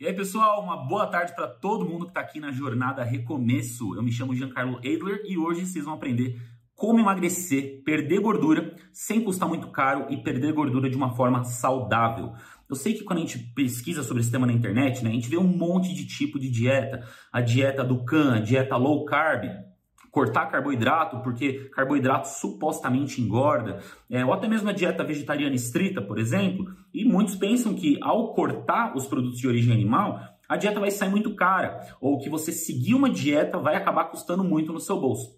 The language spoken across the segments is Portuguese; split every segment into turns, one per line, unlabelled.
E aí, pessoal, uma boa tarde para todo mundo que está aqui na jornada Recomeço. Eu me chamo Giancarlo Adler e hoje vocês vão aprender como emagrecer, perder gordura sem custar muito caro e perder gordura de uma forma saudável. Eu sei que quando a gente pesquisa sobre esse tema na internet, né, a gente vê um monte de tipo de dieta, a dieta do CAN, a dieta low carb, cortar carboidrato, porque carboidrato supostamente engorda, é, ou até mesmo a dieta vegetariana estrita, por exemplo, e muitos pensam que ao cortar os produtos de origem animal, a dieta vai sair muito cara, ou que você seguir uma dieta vai acabar custando muito no seu bolso.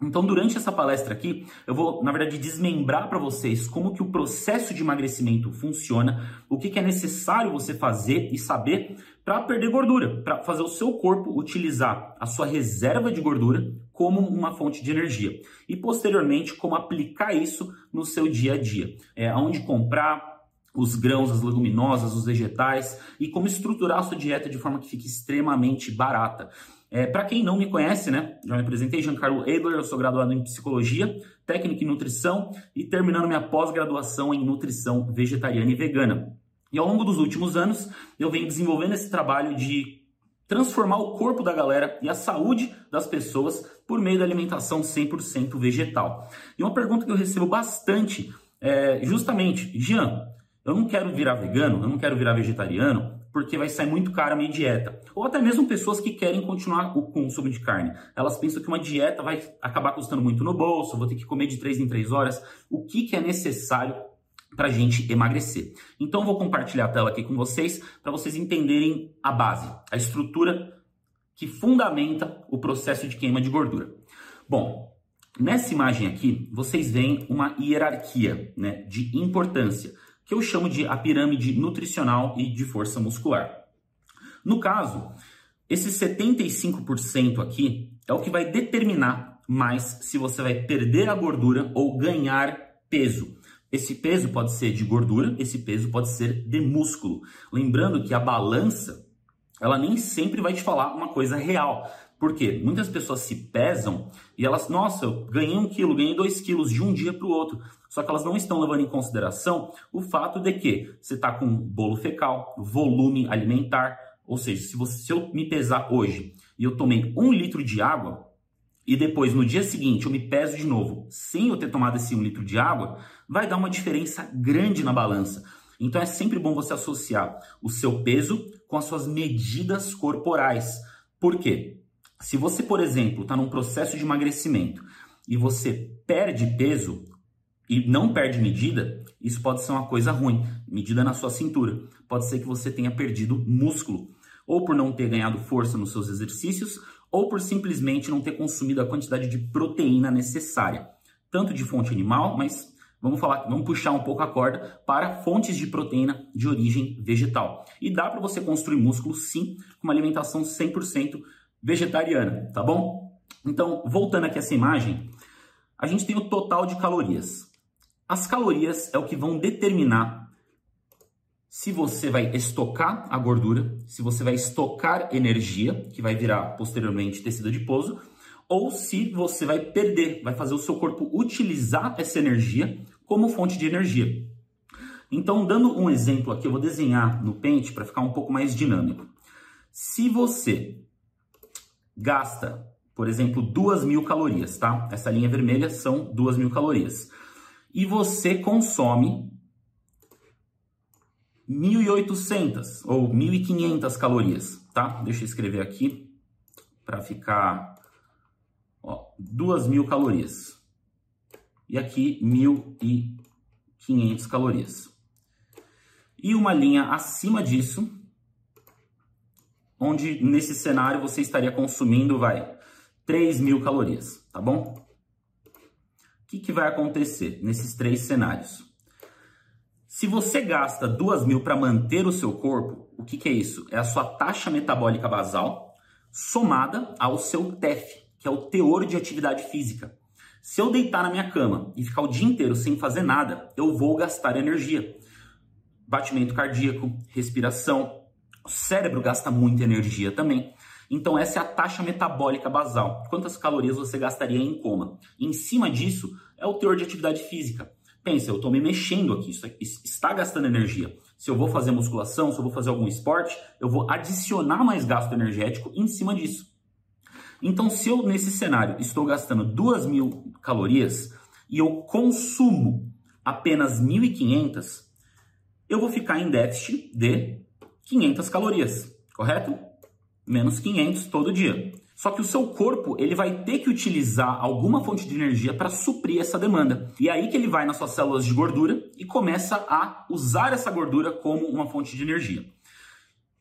Então, durante essa palestra aqui, eu vou, na verdade, desmembrar para vocês como que o processo de emagrecimento funciona, o que, que é necessário você fazer e saber para perder gordura, para fazer o seu corpo utilizar a sua reserva de gordura como uma fonte de energia. E, posteriormente, como aplicar isso no seu dia a dia. É, aonde comprar, os grãos, as leguminosas, os vegetais e como estruturar a sua dieta de forma que fique extremamente barata. É, Para quem não me conhece, né, já me apresentei, Giancarlo Adler, eu sou graduado em Psicologia, Técnica em Nutrição e terminando minha pós-graduação em Nutrição Vegetariana e Vegana. E ao longo dos últimos anos, eu venho desenvolvendo esse trabalho de transformar o corpo da galera e a saúde das pessoas por meio da alimentação 100% vegetal. E uma pergunta que eu recebo bastante é justamente, Jean, eu não quero virar vegano, eu não quero virar vegetariano, porque vai sair muito caro a minha dieta. Ou até mesmo pessoas que querem continuar o consumo de carne. Elas pensam que uma dieta vai acabar custando muito no bolso, vou ter que comer de 3 em 3 horas. O que, que é necessário para a gente emagrecer? Então, vou compartilhar a tela aqui com vocês para vocês entenderem a base, a estrutura que fundamenta o processo de queima de gordura. Bom, nessa imagem aqui, vocês veem uma hierarquia né, de importância que eu chamo de a pirâmide nutricional e de força muscular. No caso, esse 75% aqui é o que vai determinar mais se você vai perder a gordura ou ganhar peso. Esse peso pode ser de gordura, esse peso pode ser de músculo. Lembrando que a balança, ela nem sempre vai te falar uma coisa real. Porque muitas pessoas se pesam e elas, nossa, eu ganhei um quilo, ganhei dois quilos de um dia para o outro. Só que elas não estão levando em consideração o fato de que você está com bolo fecal, volume alimentar. Ou seja, se, você, se eu me pesar hoje e eu tomei um litro de água, e depois no dia seguinte eu me peso de novo sem eu ter tomado esse um litro de água, vai dar uma diferença grande na balança. Então é sempre bom você associar o seu peso com as suas medidas corporais. Por quê? Se você, por exemplo, está num processo de emagrecimento e você perde peso e não perde medida, isso pode ser uma coisa ruim. Medida na sua cintura. Pode ser que você tenha perdido músculo, ou por não ter ganhado força nos seus exercícios, ou por simplesmente não ter consumido a quantidade de proteína necessária, tanto de fonte animal, mas vamos falar, vamos puxar um pouco a corda para fontes de proteína de origem vegetal. E dá para você construir músculo sim, com uma alimentação 100% vegetariana, tá bom? Então, voltando aqui essa imagem, a gente tem o total de calorias. As calorias é o que vão determinar se você vai estocar a gordura, se você vai estocar energia, que vai virar posteriormente tecido adiposo, ou se você vai perder, vai fazer o seu corpo utilizar essa energia como fonte de energia. Então, dando um exemplo aqui, eu vou desenhar no pente para ficar um pouco mais dinâmico. Se você gasta, por exemplo, duas mil calorias, tá? Essa linha vermelha são duas mil calorias. E você consome 1.800 ou 1.500 calorias, tá? Deixa eu escrever aqui para ficar ó, 2.000 calorias. E aqui 1.500 calorias. E uma linha acima disso onde nesse cenário você estaria consumindo, vai, 3 mil calorias, tá bom? O que, que vai acontecer nesses três cenários? Se você gasta 2 mil para manter o seu corpo, o que, que é isso? É a sua taxa metabólica basal somada ao seu TEF, que é o teor de atividade física. Se eu deitar na minha cama e ficar o dia inteiro sem fazer nada, eu vou gastar energia. Batimento cardíaco, respiração, o cérebro gasta muita energia também. Então, essa é a taxa metabólica basal. Quantas calorias você gastaria em coma? Em cima disso, é o teor de atividade física. Pensa, eu estou me mexendo aqui, isso está gastando energia. se eu vou fazer musculação, se eu vou fazer algum esporte, eu vou adicionar mais gasto energético em cima disso. Então, se eu nesse cenário estou gastando 2 mil calorias e eu consumo apenas 1.500, eu vou ficar em déficit de 500 calorias, correto? Menos 500 todo dia. Só que o seu corpo ele vai ter que utilizar alguma fonte de energia para suprir essa demanda. E é aí que ele vai nas suas células de gordura e começa a usar essa gordura como uma fonte de energia.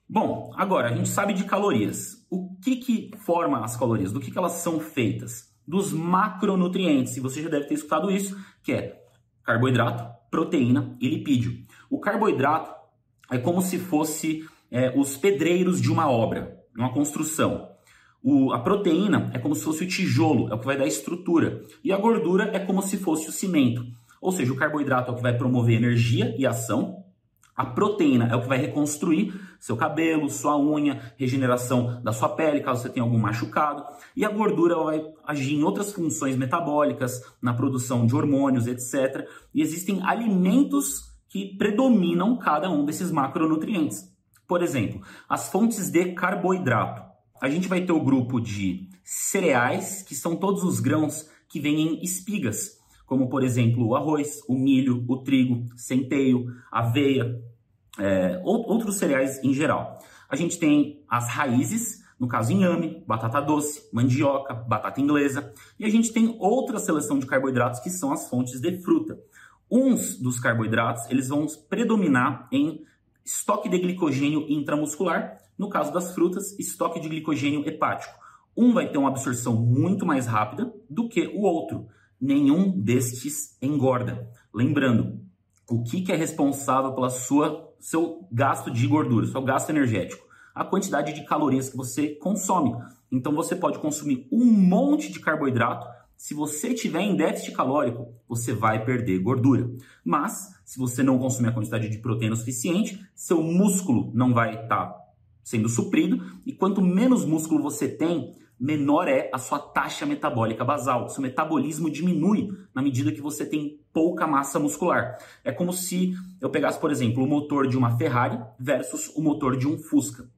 Bom, agora a gente sabe de calorias. O que, que forma as calorias? Do que, que elas são feitas? Dos macronutrientes. E você já deve ter escutado isso, que é carboidrato, proteína e lipídio. O carboidrato é como se fosse é, os pedreiros de uma obra, uma construção. O, a proteína é como se fosse o tijolo, é o que vai dar estrutura. E a gordura é como se fosse o cimento. Ou seja, o carboidrato é o que vai promover energia e ação. A proteína é o que vai reconstruir seu cabelo, sua unha, regeneração da sua pele, caso você tenha algum machucado. E a gordura vai agir em outras funções metabólicas, na produção de hormônios, etc. E existem alimentos que predominam cada um desses macronutrientes. Por exemplo, as fontes de carboidrato a gente vai ter o grupo de cereais, que são todos os grãos que vêm em espigas, como por exemplo o arroz, o milho, o trigo, centeio, aveia, é, outros cereais em geral. A gente tem as raízes, no caso inhame, batata doce, mandioca, batata inglesa, e a gente tem outra seleção de carboidratos que são as fontes de fruta. Uns dos carboidratos, eles vão predominar em estoque de glicogênio intramuscular no caso das frutas, estoque de glicogênio hepático. Um vai ter uma absorção muito mais rápida do que o outro. Nenhum destes engorda. Lembrando, o que, que é responsável pela sua seu gasto de gordura, seu gasto energético? A quantidade de calorias que você consome. Então você pode consumir um monte de carboidrato. Se você tiver em déficit calórico, você vai perder gordura. Mas, se você não consumir a quantidade de proteína suficiente, seu músculo não vai estar tá sendo suprido, e quanto menos músculo você tem, menor é a sua taxa metabólica basal. Seu metabolismo diminui na medida que você tem pouca massa muscular. É como se eu pegasse, por exemplo, o motor de uma Ferrari versus o motor de um Fusca.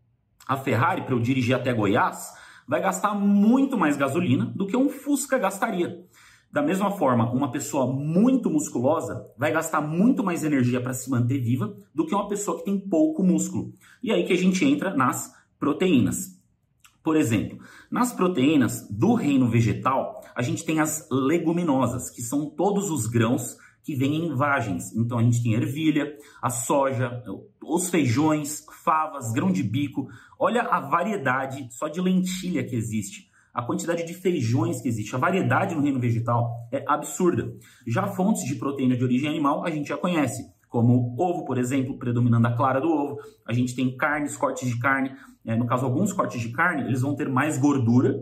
A Ferrari, para eu dirigir até Goiás, vai gastar muito mais gasolina do que um Fusca gastaria. Da mesma forma, uma pessoa muito musculosa vai gastar muito mais energia para se manter viva do que uma pessoa que tem pouco músculo. E aí que a gente entra nas proteínas. Por exemplo, nas proteínas do reino vegetal, a gente tem as leguminosas, que são todos os grãos que vêm em vagens. Então a gente tem ervilha, a soja, os feijões, favas, grão de bico. Olha a variedade só de lentilha que existe a quantidade de feijões que existe, a variedade no reino vegetal é absurda. Já fontes de proteína de origem animal a gente já conhece, como ovo, por exemplo, predominando a clara do ovo. A gente tem carnes, cortes de carne. É, no caso, alguns cortes de carne, eles vão ter mais gordura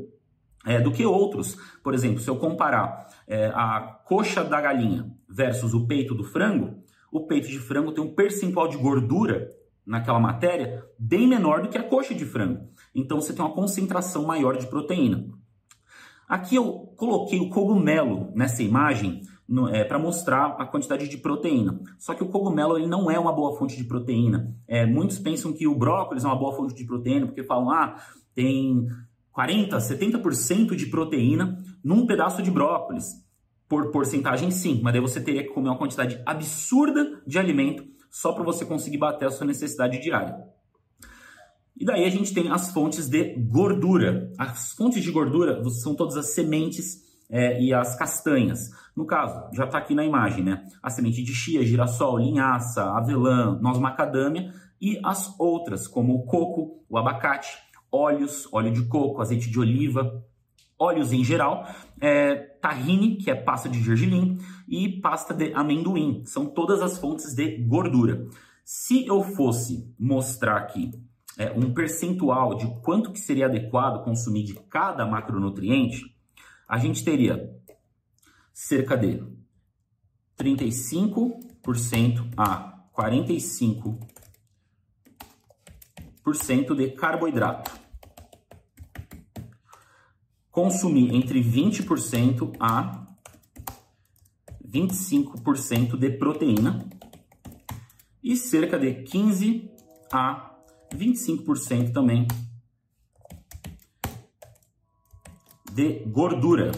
é, do que outros. Por exemplo, se eu comparar é, a coxa da galinha versus o peito do frango, o peito de frango tem um percentual de gordura naquela matéria bem menor do que a coxa de frango. Então você tem uma concentração maior de proteína. Aqui eu coloquei o cogumelo nessa imagem é, para mostrar a quantidade de proteína. Só que o cogumelo ele não é uma boa fonte de proteína. É, muitos pensam que o brócolis é uma boa fonte de proteína porque falam, ah, tem 40, 70% de proteína num pedaço de brócolis. Por porcentagem, sim, mas daí você teria que comer uma quantidade absurda de alimento só para você conseguir bater a sua necessidade diária. E daí a gente tem as fontes de gordura. As fontes de gordura são todas as sementes é, e as castanhas. No caso, já está aqui na imagem, né? A semente de chia, girassol, linhaça, avelã, noz macadâmia e as outras, como o coco, o abacate, óleos, óleo de coco, azeite de oliva, óleos em geral, é, tahine, que é pasta de gergelim, e pasta de amendoim. São todas as fontes de gordura. Se eu fosse mostrar aqui é, um percentual de quanto que seria adequado consumir de cada macronutriente, a gente teria cerca de 35% a 45% de carboidrato. Consumir entre 20% a 25% de proteína e cerca de 15 a 25% também de gordura.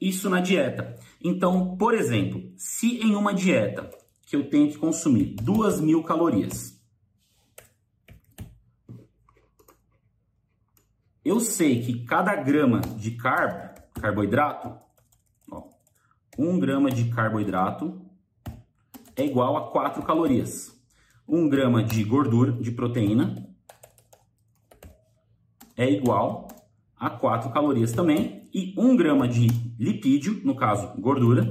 Isso na dieta. Então, por exemplo, se em uma dieta que eu tenho que consumir 2 mil calorias, eu sei que cada grama de carb, carboidrato, ó, 1 grama de carboidrato é igual a 4 calorias. 1 grama de gordura, de proteína, é igual a 4 calorias também. E 1 grama de lipídio, no caso gordura,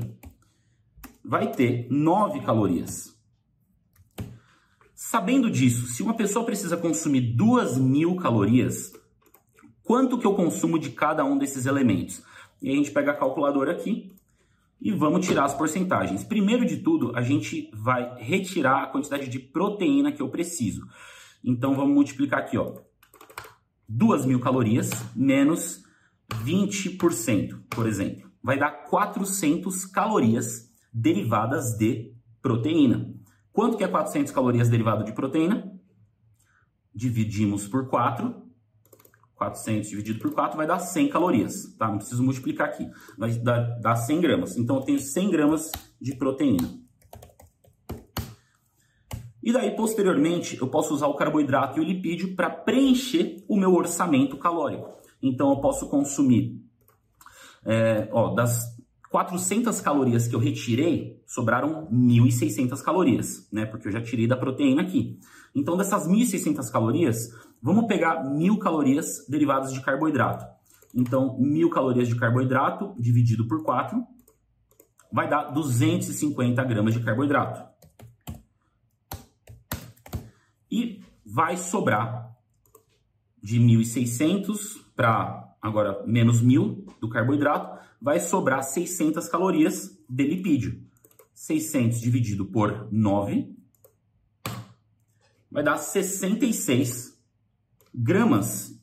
vai ter 9 calorias. Sabendo disso, se uma pessoa precisa consumir 2.000 calorias, quanto que eu consumo de cada um desses elementos? E a gente pega a calculadora aqui e vamos tirar as porcentagens. Primeiro de tudo, a gente vai retirar a quantidade de proteína que eu preciso. Então vamos multiplicar aqui, ó. 2 mil calorias menos 20%, por exemplo. Vai dar 400 calorias derivadas de proteína. Quanto que é 400 calorias derivado de proteína? Dividimos por 4 400 dividido por 4 vai dar 100 calorias, tá? Não preciso multiplicar aqui, vai dar, dar 100 gramas. Então, eu tenho 100 gramas de proteína. E daí, posteriormente, eu posso usar o carboidrato e o lipídio para preencher o meu orçamento calórico. Então, eu posso consumir, é, ó, das 400 calorias que eu retirei, sobraram 1.600 calorias, né? Porque eu já tirei da proteína aqui. Então, dessas 1.600 calorias, vamos pegar 1.000 calorias derivadas de carboidrato. Então, 1.000 calorias de carboidrato dividido por 4 vai dar 250 gramas de carboidrato. E vai sobrar de 1.600 para agora menos 1.000 do carboidrato, vai sobrar 600 calorias de lipídio. 600 dividido por 9 vai dar 66 gramas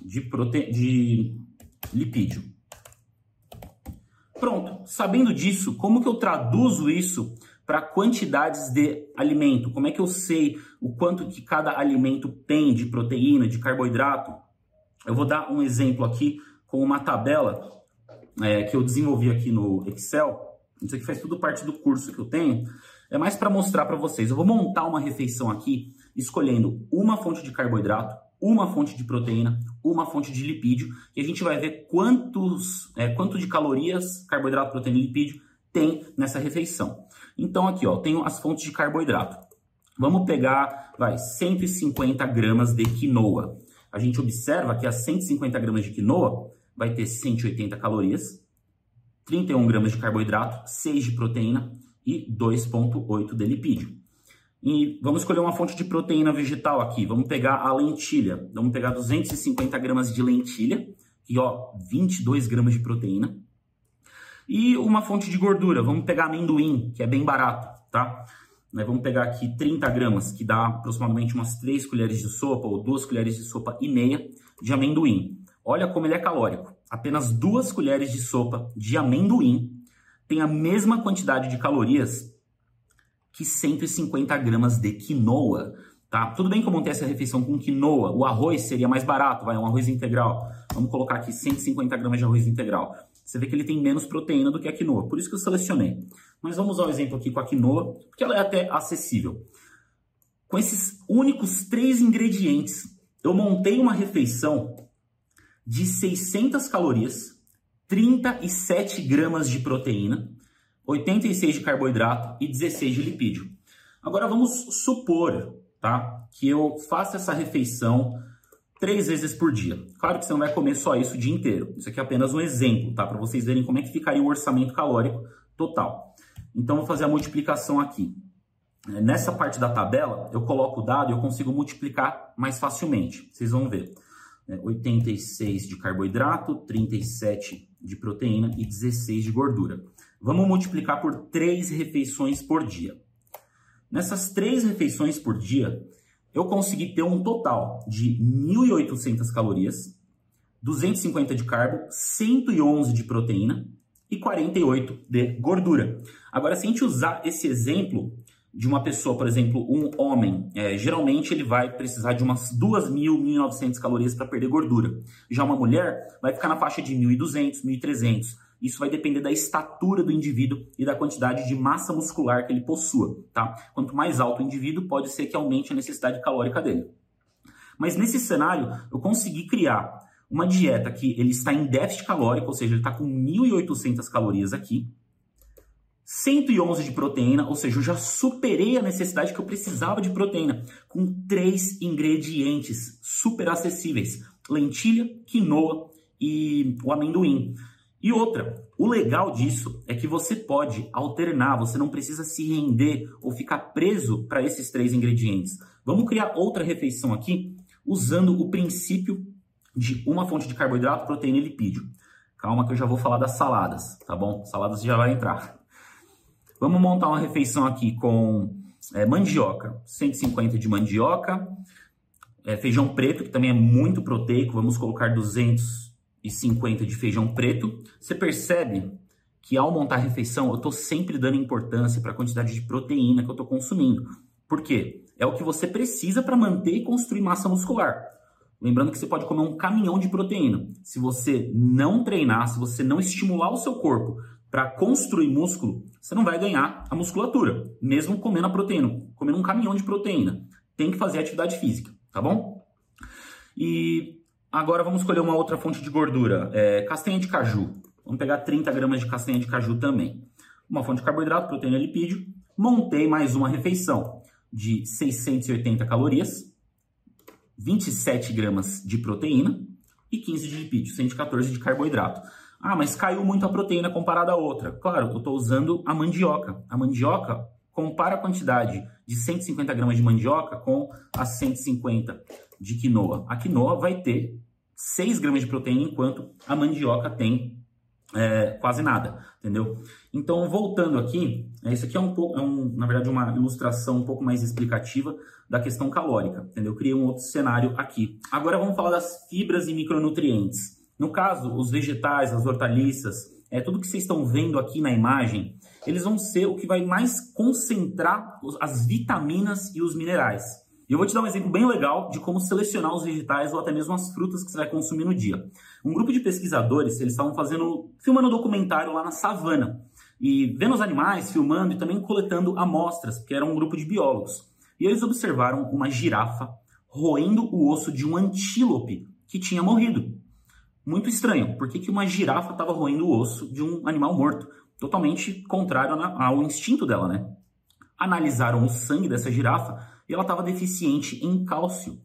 de, prote... de lipídio. Pronto, sabendo disso, como que eu traduzo isso para quantidades de alimento? Como é que eu sei o quanto que cada alimento tem de proteína, de carboidrato? Eu vou dar um exemplo aqui com uma tabela é, que eu desenvolvi aqui no Excel. Isso aqui faz tudo parte do curso que eu tenho. É mais para mostrar para vocês. Eu vou montar uma refeição aqui escolhendo uma fonte de carboidrato, uma fonte de proteína, uma fonte de lipídio, e a gente vai ver quantos, é, quanto de calorias, carboidrato, proteína e lipídio tem nessa refeição. Então aqui, ó, tenho as fontes de carboidrato. Vamos pegar, vai, 150 gramas de quinoa. A gente observa que as 150 gramas de quinoa vai ter 180 calorias, 31 gramas de carboidrato, 6 de proteína e 2,8 de lipídio. E vamos escolher uma fonte de proteína vegetal aqui. Vamos pegar a lentilha. Vamos pegar 250 gramas de lentilha, e ó, 22 gramas de proteína. E uma fonte de gordura. Vamos pegar amendoim, que é bem barato, tá? Vamos pegar aqui 30 gramas, que dá aproximadamente umas 3 colheres de sopa ou 2 colheres de sopa e meia de amendoim. Olha como ele é calórico. Apenas 2 colheres de sopa de amendoim tem a mesma quantidade de calorias que 150 gramas de quinoa. Tá? Tudo bem que eu montei essa refeição com quinoa, o arroz seria mais barato, vai, um arroz integral. Vamos colocar aqui 150 gramas de arroz integral. Você vê que ele tem menos proteína do que a quinoa, por isso que eu selecionei. Mas vamos usar o um exemplo aqui com a quinoa, porque ela é até acessível. Com esses únicos três ingredientes, eu montei uma refeição de 600 calorias, 37 gramas de proteína, 86 de carboidrato e 16 de lipídio. Agora vamos supor, tá, que eu faça essa refeição três vezes por dia. Claro que você não vai comer só isso o dia inteiro. Isso aqui é apenas um exemplo, tá, para vocês verem como é que ficaria o orçamento calórico total. Então vou fazer a multiplicação aqui. Nessa parte da tabela, eu coloco o dado e eu consigo multiplicar mais facilmente. Vocês vão ver. 86 de carboidrato, 37 de proteína e 16 de gordura. Vamos multiplicar por 3 refeições por dia. Nessas 3 refeições por dia, eu consegui ter um total de 1.800 calorias, 250 de carbo, 111 de proteína e 48 de gordura. Agora, se a gente usar esse exemplo de uma pessoa, por exemplo, um homem, é, geralmente ele vai precisar de umas 2.000, 1.900 calorias para perder gordura. Já uma mulher vai ficar na faixa de 1.200, 1.300. Isso vai depender da estatura do indivíduo e da quantidade de massa muscular que ele possua, tá? Quanto mais alto o indivíduo, pode ser que aumente a necessidade calórica dele. Mas nesse cenário, eu consegui criar uma dieta que ele está em déficit calórico, ou seja, ele está com 1.800 calorias aqui, 111 de proteína, ou seja, eu já superei a necessidade que eu precisava de proteína, com três ingredientes super acessíveis: lentilha, quinoa e o amendoim. E outra, o legal disso é que você pode alternar, você não precisa se render ou ficar preso para esses três ingredientes. Vamos criar outra refeição aqui usando o princípio de uma fonte de carboidrato, proteína e lipídio. Calma que eu já vou falar das saladas, tá bom? Saladas já vai entrar. Vamos montar uma refeição aqui com é, mandioca, 150 de mandioca, é, feijão preto, que também é muito proteico, vamos colocar 250 de feijão preto. Você percebe que ao montar a refeição, eu estou sempre dando importância para a quantidade de proteína que eu estou consumindo. Por quê? É o que você precisa para manter e construir massa muscular. Lembrando que você pode comer um caminhão de proteína. Se você não treinar, se você não estimular o seu corpo para construir músculo, você não vai ganhar a musculatura, mesmo comendo a proteína, comendo um caminhão de proteína. Tem que fazer atividade física, tá bom? E agora vamos escolher uma outra fonte de gordura, é, castanha de caju. Vamos pegar 30 gramas de castanha de caju também. Uma fonte de carboidrato, proteína e lipídio. Montei mais uma refeição de 680 calorias, 27 gramas de proteína e 15 de lipídio, 114 de carboidrato. Ah, mas caiu muito a proteína comparada a outra. Claro, eu estou usando a mandioca. A mandioca compara a quantidade de 150 gramas de mandioca com as 150 de quinoa. A quinoa vai ter 6 gramas de proteína, enquanto a mandioca tem é, quase nada, entendeu? Então, voltando aqui, isso aqui é um pouco, é um, na verdade, uma ilustração um pouco mais explicativa da questão calórica, entendeu? Eu criei um outro cenário aqui. Agora vamos falar das fibras e micronutrientes. No caso, os vegetais, as hortaliças, é tudo que vocês estão vendo aqui na imagem, eles vão ser o que vai mais concentrar as vitaminas e os minerais. E eu vou te dar um exemplo bem legal de como selecionar os vegetais ou até mesmo as frutas que você vai consumir no dia. Um grupo de pesquisadores, eles estavam fazendo, filmando um documentário lá na savana e vendo os animais, filmando e também coletando amostras, porque era um grupo de biólogos. E eles observaram uma girafa roendo o osso de um antílope que tinha morrido. Muito estranho. Por que, que uma girafa estava roendo o osso de um animal morto? Totalmente contrário ao instinto dela, né? Analisaram o sangue dessa girafa e ela estava deficiente em cálcio.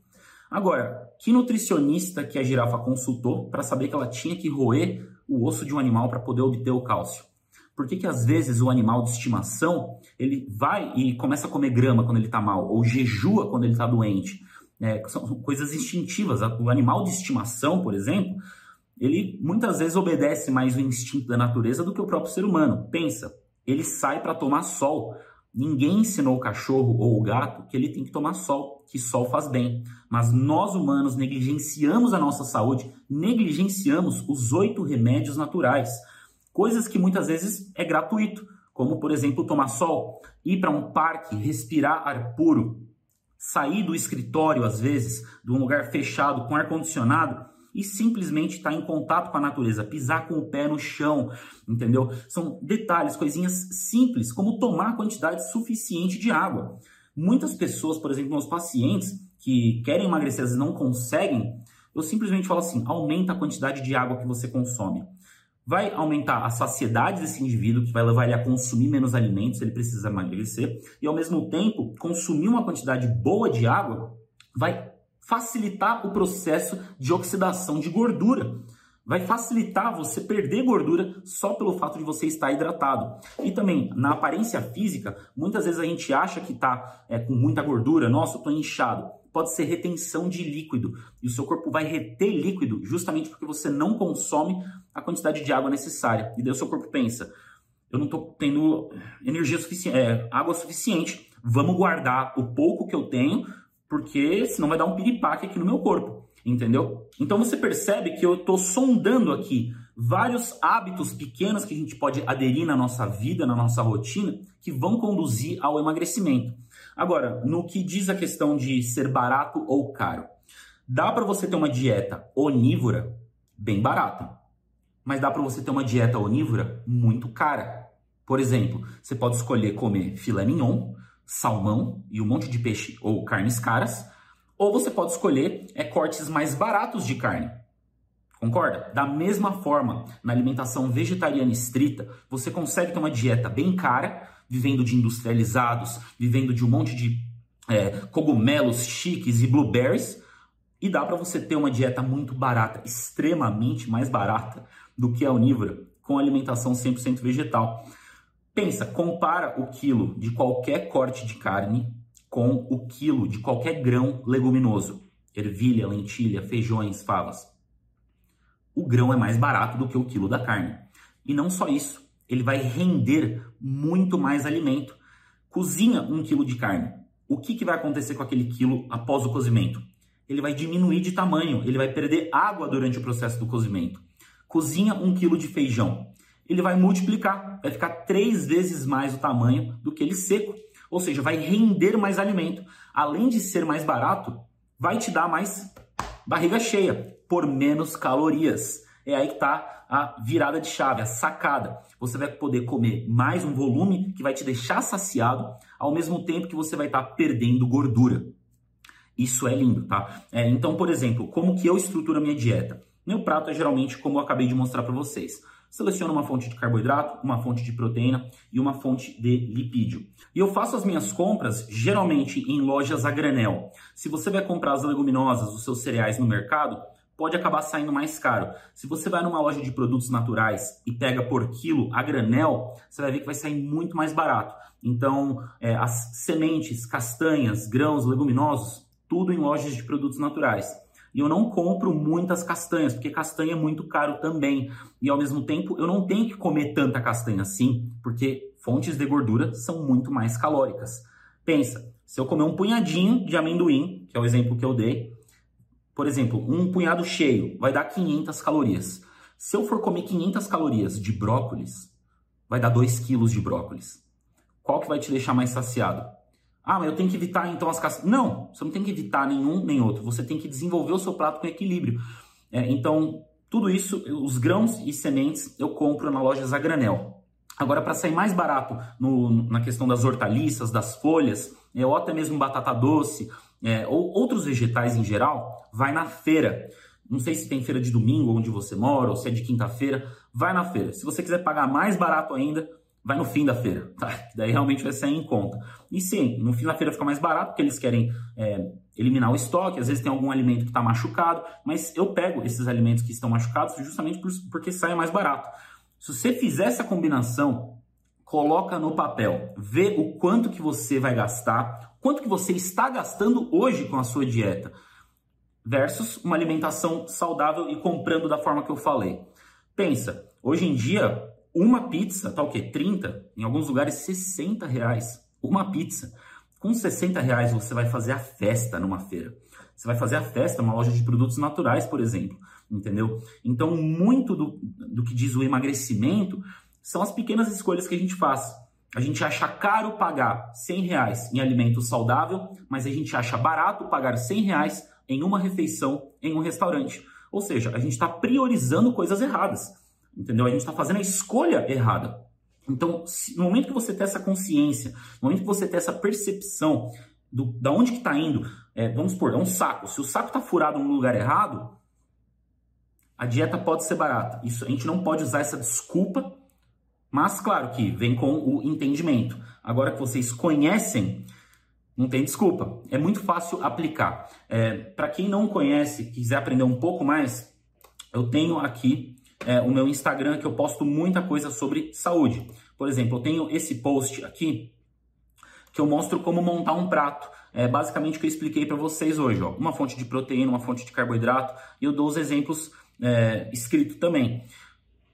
Agora, que nutricionista que a girafa consultou para saber que ela tinha que roer o osso de um animal para poder obter o cálcio? Por que, que às vezes o animal de estimação ele vai e começa a comer grama quando ele está mal, ou jejua quando ele está doente? É, são coisas instintivas. O animal de estimação, por exemplo, ele muitas vezes obedece mais o instinto da natureza do que o próprio ser humano. Pensa, ele sai para tomar sol. Ninguém ensinou o cachorro ou o gato que ele tem que tomar sol, que sol faz bem. Mas nós humanos negligenciamos a nossa saúde, negligenciamos os oito remédios naturais, coisas que muitas vezes é gratuito, como por exemplo tomar sol, ir para um parque, respirar ar puro, sair do escritório às vezes, de um lugar fechado com ar condicionado e simplesmente estar tá em contato com a natureza, pisar com o pé no chão, entendeu? São detalhes, coisinhas simples, como tomar quantidade suficiente de água. Muitas pessoas, por exemplo, meus pacientes que querem emagrecer e não conseguem, eu simplesmente falo assim: aumenta a quantidade de água que você consome. Vai aumentar a saciedade desse indivíduo, que vai levar ele a consumir menos alimentos, ele precisa emagrecer, e ao mesmo tempo, consumir uma quantidade boa de água vai facilitar o processo de oxidação de gordura. Vai facilitar você perder gordura só pelo fato de você estar hidratado. E também, na aparência física, muitas vezes a gente acha que está é, com muita gordura, nossa, eu estou inchado. Pode ser retenção de líquido. E o seu corpo vai reter líquido justamente porque você não consome a quantidade de água necessária. E daí o seu corpo pensa, eu não estou tendo energia suficiente, é, água suficiente. Vamos guardar o pouco que eu tenho porque senão vai dar um piripaque aqui no meu corpo, entendeu? Então você percebe que eu estou sondando aqui vários hábitos pequenos que a gente pode aderir na nossa vida, na nossa rotina, que vão conduzir ao emagrecimento. Agora, no que diz a questão de ser barato ou caro, dá para você ter uma dieta onívora bem barata, mas dá para você ter uma dieta onívora muito cara. Por exemplo, você pode escolher comer filé mignon, salmão e um monte de peixe ou carnes caras, ou você pode escolher é, cortes mais baratos de carne. Concorda? Da mesma forma, na alimentação vegetariana estrita, você consegue ter uma dieta bem cara, vivendo de industrializados, vivendo de um monte de é, cogumelos chiques e blueberries, e dá para você ter uma dieta muito barata, extremamente mais barata do que a onívora, com alimentação 100% vegetal. Pensa, compara o quilo de qualquer corte de carne com o quilo de qualquer grão leguminoso, ervilha, lentilha, feijões, favas o grão é mais barato do que o quilo da carne. E não só isso, ele vai render muito mais alimento. Cozinha um quilo de carne. O que, que vai acontecer com aquele quilo após o cozimento? Ele vai diminuir de tamanho, ele vai perder água durante o processo do cozimento. Cozinha um quilo de feijão. Ele vai multiplicar, vai ficar três vezes mais o tamanho do que ele seco. Ou seja, vai render mais alimento. Além de ser mais barato, vai te dar mais barriga cheia por menos calorias. É aí que está a virada de chave, a sacada. Você vai poder comer mais um volume que vai te deixar saciado, ao mesmo tempo que você vai estar tá perdendo gordura. Isso é lindo, tá? É, então, por exemplo, como que eu estruturo a minha dieta? Meu prato é geralmente como eu acabei de mostrar para vocês. Seleciono uma fonte de carboidrato, uma fonte de proteína e uma fonte de lipídio. E eu faço as minhas compras geralmente em lojas a granel. Se você vai comprar as leguminosas, os seus cereais no mercado, pode acabar saindo mais caro. Se você vai numa loja de produtos naturais e pega por quilo a granel, você vai ver que vai sair muito mais barato. Então, é, as sementes, castanhas, grãos, leguminosos, tudo em lojas de produtos naturais. E eu não compro muitas castanhas, porque castanha é muito caro também. E ao mesmo tempo, eu não tenho que comer tanta castanha assim, porque fontes de gordura são muito mais calóricas. Pensa, se eu comer um punhadinho de amendoim, que é o exemplo que eu dei, por exemplo, um punhado cheio vai dar 500 calorias. Se eu for comer 500 calorias de brócolis, vai dar 2 quilos de brócolis. Qual que vai te deixar mais saciado? Ah, mas eu tenho que evitar então as castanhas. Não, você não tem que evitar nenhum nem outro. Você tem que desenvolver o seu prato com equilíbrio. É, então, tudo isso, os grãos e sementes, eu compro na loja Zagranel. Agora, para sair mais barato no, na questão das hortaliças, das folhas, é, ou até mesmo batata doce, é, ou outros vegetais em geral, vai na feira. Não sei se tem feira de domingo onde você mora, ou se é de quinta-feira, vai na feira. Se você quiser pagar mais barato ainda, vai no fim da feira, tá? Daí realmente vai sair em conta. E sim, no fim da feira fica mais barato, porque eles querem é, eliminar o estoque, às vezes tem algum alimento que está machucado, mas eu pego esses alimentos que estão machucados justamente por, porque sai mais barato. Se você fizer essa combinação, coloca no papel, vê o quanto que você vai gastar, quanto que você está gastando hoje com a sua dieta versus uma alimentação saudável e comprando da forma que eu falei. Pensa, hoje em dia, uma pizza tá o quê? 30? Em alguns lugares, 60 reais. Uma pizza. Com 60 reais você vai fazer a festa numa feira. Você vai fazer a festa numa loja de produtos naturais, por exemplo. Entendeu? Então, muito do, do que diz o emagrecimento são as pequenas escolhas que a gente faz. A gente acha caro pagar 100 reais em alimento saudável, mas a gente acha barato pagar 100 reais em uma refeição em um restaurante. Ou seja, a gente está priorizando coisas erradas, entendeu? A gente está fazendo a escolha errada. Então, no momento que você tem essa consciência, no momento que você tem essa percepção do, da onde que está indo, é, vamos supor, é um saco. Se o saco está furado no lugar errado, a dieta pode ser barata. Isso, a gente não pode usar essa desculpa mas, claro que vem com o entendimento. Agora que vocês conhecem, não tem desculpa. É muito fácil aplicar. É, Para quem não conhece, quiser aprender um pouco mais, eu tenho aqui é, o meu Instagram que eu posto muita coisa sobre saúde. Por exemplo, eu tenho esse post aqui que eu mostro como montar um prato. É basicamente o que eu expliquei para vocês hoje. Ó. Uma fonte de proteína, uma fonte de carboidrato e eu dou os exemplos é, escrito também.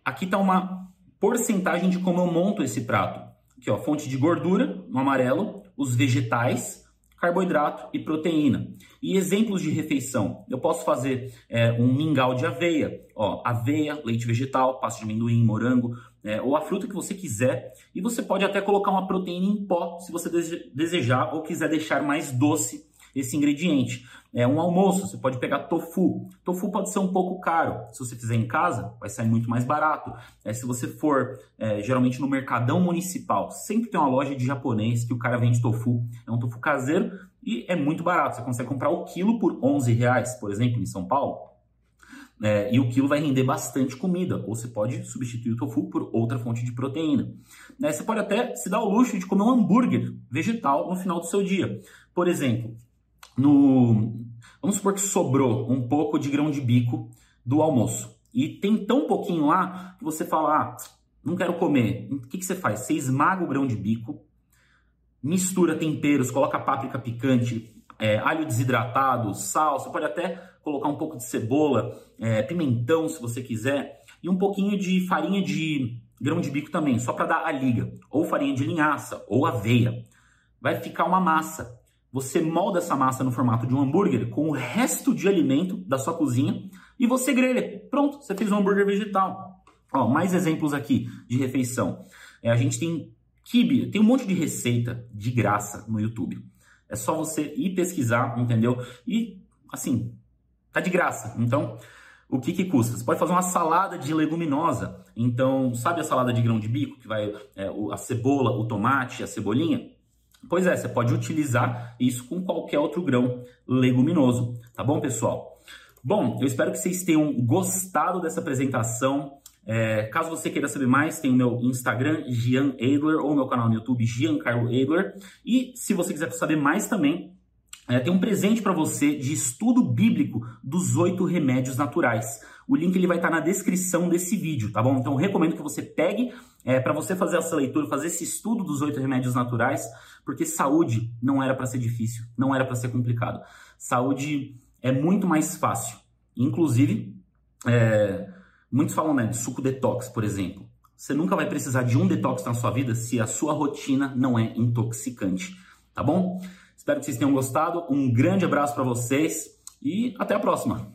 Aqui está uma porcentagem de como eu monto esse prato. Aqui, ó, fonte de gordura no amarelo, os vegetais, carboidrato e proteína. E exemplos de refeição: eu posso fazer é, um mingau de aveia, ó, aveia, leite vegetal, pasta de amendoim, morango, é, ou a fruta que você quiser. E você pode até colocar uma proteína em pó se você desejar ou quiser deixar mais doce esse ingrediente. É um almoço, você pode pegar tofu. Tofu pode ser um pouco caro. Se você fizer em casa, vai sair muito mais barato. É, se você for é, geralmente no mercadão municipal, sempre tem uma loja de japonês que o cara vende tofu. É um tofu caseiro e é muito barato. Você consegue comprar o quilo por 11 reais, por exemplo, em São Paulo. É, e o quilo vai render bastante comida, ou você pode substituir o tofu por outra fonte de proteína. É, você pode até se dar o luxo de comer um hambúrguer vegetal no final do seu dia. Por exemplo, no vamos supor que sobrou um pouco de grão de bico do almoço e tem tão pouquinho lá que você fala, ah, não quero comer. O que, que você faz? Você esmaga o grão de bico, mistura temperos, coloca páprica picante, é, alho desidratado, sal, você pode até colocar um pouco de cebola, é, pimentão se você quiser, e um pouquinho de farinha de grão de bico também, só para dar a liga, ou farinha de linhaça, ou aveia. Vai ficar uma massa. Você molda essa massa no formato de um hambúrguer com o resto de alimento da sua cozinha e você grelha. Pronto, você fez um hambúrguer vegetal. Ó, mais exemplos aqui de refeição. É, a gente tem kibe, tem um monte de receita de graça no YouTube. É só você ir pesquisar, entendeu? E, assim, tá de graça. Então, o que que custa? Você pode fazer uma salada de leguminosa. Então, sabe a salada de grão de bico, que vai é, a cebola, o tomate, a cebolinha? Pois é, você pode utilizar isso com qualquer outro grão leguminoso, tá bom, pessoal? Bom, eu espero que vocês tenham gostado dessa apresentação. É, caso você queira saber mais, tem o meu Instagram, Gian Adler, ou meu canal no YouTube, Giancarlo Adler. E se você quiser saber mais também, é, tem um presente para você de estudo bíblico dos oito remédios naturais. O link ele vai estar tá na descrição desse vídeo, tá bom? Então recomendo que você pegue é, para você fazer essa leitura, fazer esse estudo dos oito remédios naturais, porque saúde não era para ser difícil, não era para ser complicado. Saúde é muito mais fácil. Inclusive, é, muitos falam né, de suco detox, por exemplo. Você nunca vai precisar de um detox na sua vida se a sua rotina não é intoxicante, tá bom? Espero que vocês tenham gostado. Um grande abraço para vocês e até a próxima.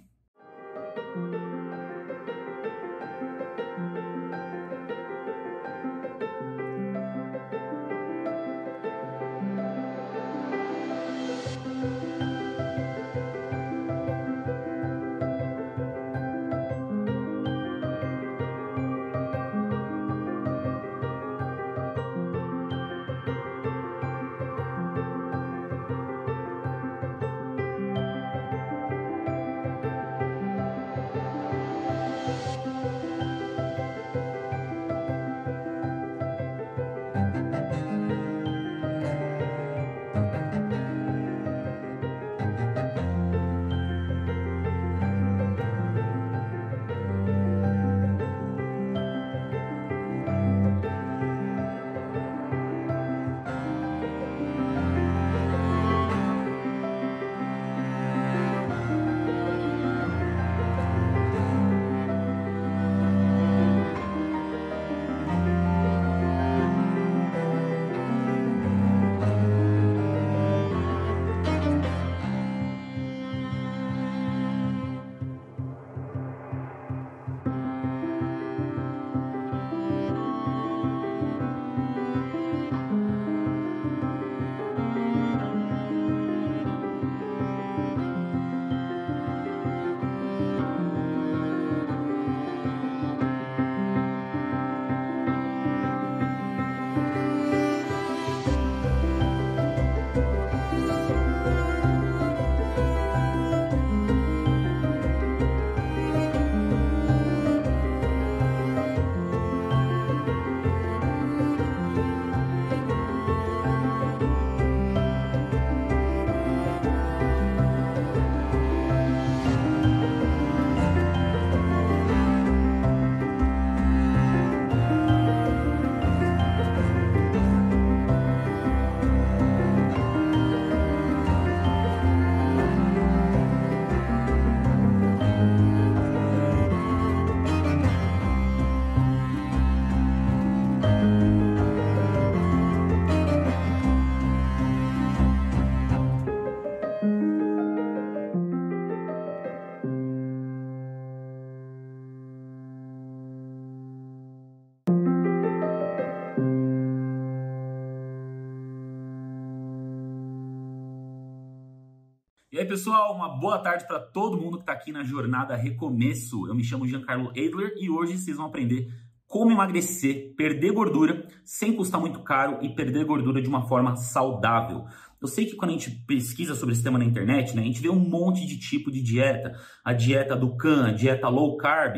Aí, pessoal, uma boa tarde para todo mundo que está aqui na jornada Recomeço. Eu me chamo Giancarlo Adler e hoje vocês vão aprender como emagrecer, perder gordura sem custar muito caro e perder gordura de uma forma saudável. Eu sei que quando a gente pesquisa sobre esse tema na internet, né, a gente vê um monte de tipo de dieta, a dieta do CAN, a dieta low carb,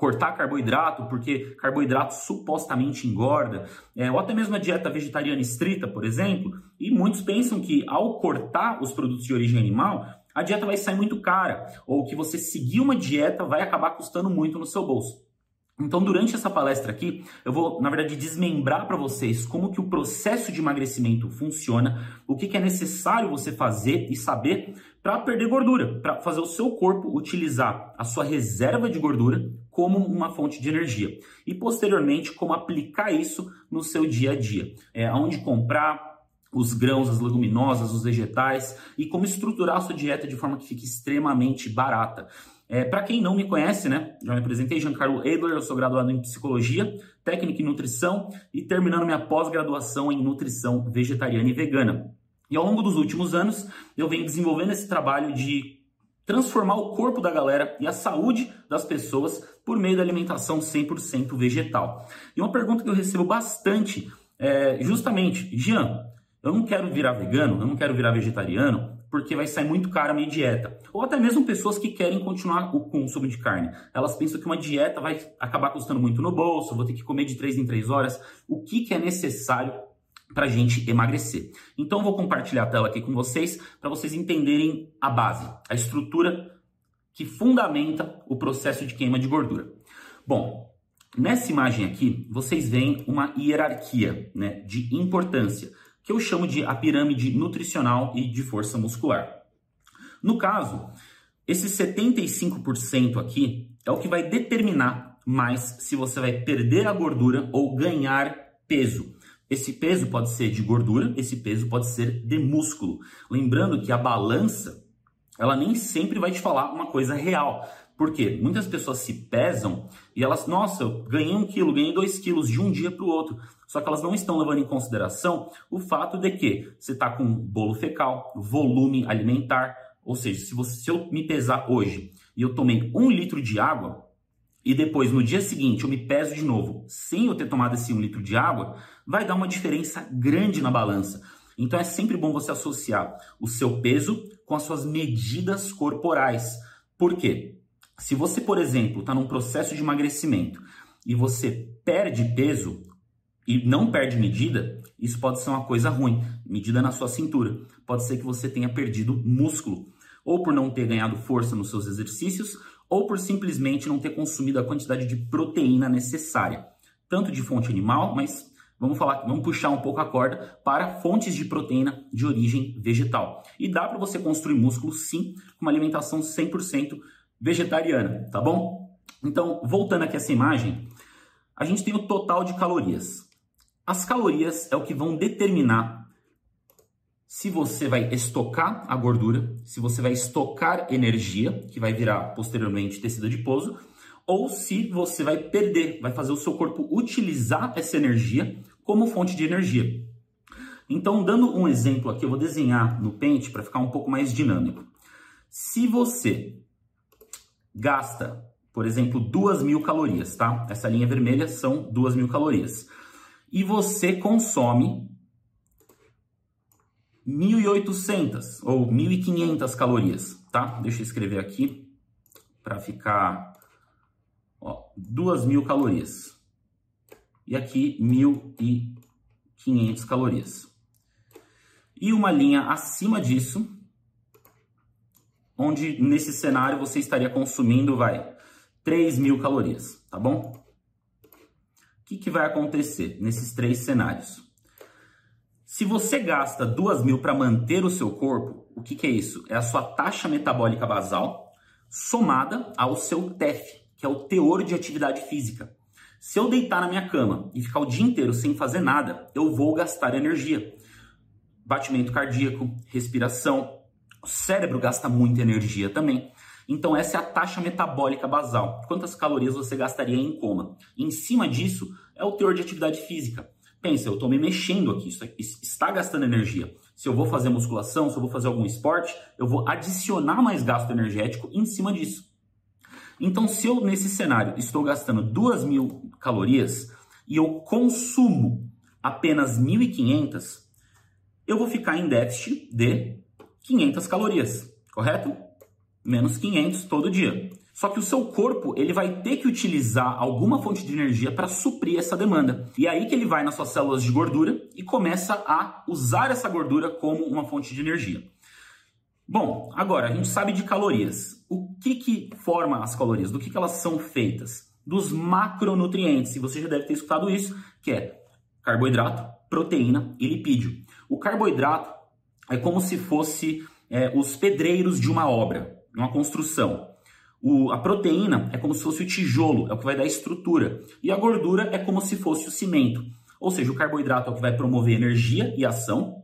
cortar carboidrato, porque carboidrato supostamente engorda, é, ou até mesmo a dieta vegetariana estrita, por exemplo, e muitos pensam que ao cortar os produtos de origem animal, a dieta vai sair muito cara, ou que você seguir uma dieta vai acabar custando muito no seu bolso. Então, durante essa palestra aqui, eu vou, na verdade, desmembrar para vocês como que o processo de emagrecimento funciona, o que, que é necessário você fazer e saber para perder gordura, para fazer o seu corpo utilizar a sua reserva de gordura como uma fonte de energia. E, posteriormente, como aplicar isso no seu dia a dia. É, onde comprar, os grãos, as leguminosas, os vegetais e como estruturar a sua dieta de forma que fique extremamente barata. É, Para quem não me conhece, né, já me apresentei, Giancarlo Adler, eu sou graduado em Psicologia, Técnica em Nutrição e terminando minha pós-graduação em Nutrição Vegetariana e Vegana. E ao longo dos últimos anos, eu venho desenvolvendo esse trabalho de transformar o corpo da galera e a saúde das pessoas por meio da alimentação 100% vegetal. E uma pergunta que eu recebo bastante é justamente, Jean, eu não quero virar vegano, eu não quero virar vegetariano, porque vai sair muito caro a minha dieta. Ou até mesmo pessoas que querem continuar o consumo de carne. Elas pensam que uma dieta vai acabar custando muito no bolso, vou ter que comer de 3 em 3 horas. O que, que é necessário para a gente emagrecer? Então, vou compartilhar a tela aqui com vocês para vocês entenderem a base, a estrutura que fundamenta o processo de queima de gordura. Bom, nessa imagem aqui, vocês veem uma hierarquia né, de importância que eu chamo de a pirâmide nutricional e de força muscular. No caso, esse 75% aqui é o que vai determinar mais se você vai perder a gordura ou ganhar peso. Esse peso pode ser de gordura, esse peso pode ser de músculo. Lembrando que a balança, ela nem sempre vai te falar uma coisa real. Porque muitas pessoas se pesam e elas, nossa, eu ganhei um quilo, ganhei dois quilos de um dia para o outro. Só que elas não estão levando em consideração o fato de que você está com bolo fecal, volume alimentar. Ou seja, se, você, se eu me pesar hoje e eu tomei um litro de água, e depois no dia seguinte eu me peso de novo sem eu ter tomado esse um litro de água, vai dar uma diferença grande na balança. Então é sempre bom você associar o seu peso com as suas medidas corporais. Por quê? Se você, por exemplo, está num processo de emagrecimento e você perde peso e não perde medida, isso pode ser uma coisa ruim. Medida na sua cintura. Pode ser que você tenha perdido músculo, ou por não ter ganhado força nos seus exercícios, ou por simplesmente não ter consumido a quantidade de proteína necessária, tanto de fonte animal, mas vamos falar, vamos puxar um pouco a corda para fontes de proteína de origem vegetal. E dá para você construir músculo sim, com uma alimentação 100% vegetariana, tá bom? Então, voltando aqui a essa imagem, a gente tem o total de calorias. As calorias é o que vão determinar se você vai estocar a gordura, se você vai estocar energia, que vai virar posteriormente tecido adiposo, ou se você vai perder, vai fazer o seu corpo utilizar essa energia como fonte de energia. Então, dando um exemplo aqui, eu vou desenhar no pente para ficar um pouco mais dinâmico. Se você gasta, por exemplo, duas mil calorias, tá? Essa linha vermelha são duas mil calorias. E você consome 1.800 ou 1.500 calorias, tá? Deixa eu escrever aqui para ficar ó, 2.000 calorias. E aqui 1.500 calorias. E uma linha acima disso onde nesse cenário você estaria consumindo, vai, 3 mil calorias, tá bom? O que, que vai acontecer nesses três cenários? Se você gasta 2 mil para manter o seu corpo, o que, que é isso? É a sua taxa metabólica basal somada ao seu TEF, que é o teor de atividade física. Se eu deitar na minha cama e ficar o dia inteiro sem fazer nada, eu vou gastar energia. Batimento cardíaco, respiração, o cérebro gasta muita energia também. Então, essa é a taxa metabólica basal. Quantas calorias você gastaria em coma? Em cima disso, é o teor de atividade física. Pensa, eu estou me mexendo aqui, isso está gastando energia. se eu vou fazer musculação, se eu vou fazer algum esporte, eu vou adicionar mais gasto energético em cima disso. Então, se eu nesse cenário estou gastando 2 mil calorias e eu consumo apenas 1.500, eu vou ficar em déficit de 500 calorias, correto? Menos 500 todo dia. Só que o seu corpo ele vai ter que utilizar alguma fonte de energia para suprir essa demanda. E é aí que ele vai nas suas células de gordura e começa a usar essa gordura como uma fonte de energia. Bom, agora a gente sabe de calorias. O que, que forma as calorias? Do que, que elas são feitas? Dos macronutrientes. E você já deve ter escutado isso, que é carboidrato, proteína e lipídio. O carboidrato é como se fosse é, os pedreiros de uma obra, uma construção. O, a proteína é como se fosse o tijolo, é o que vai dar estrutura. E a gordura é como se fosse o cimento. Ou seja, o carboidrato é o que vai promover energia e ação.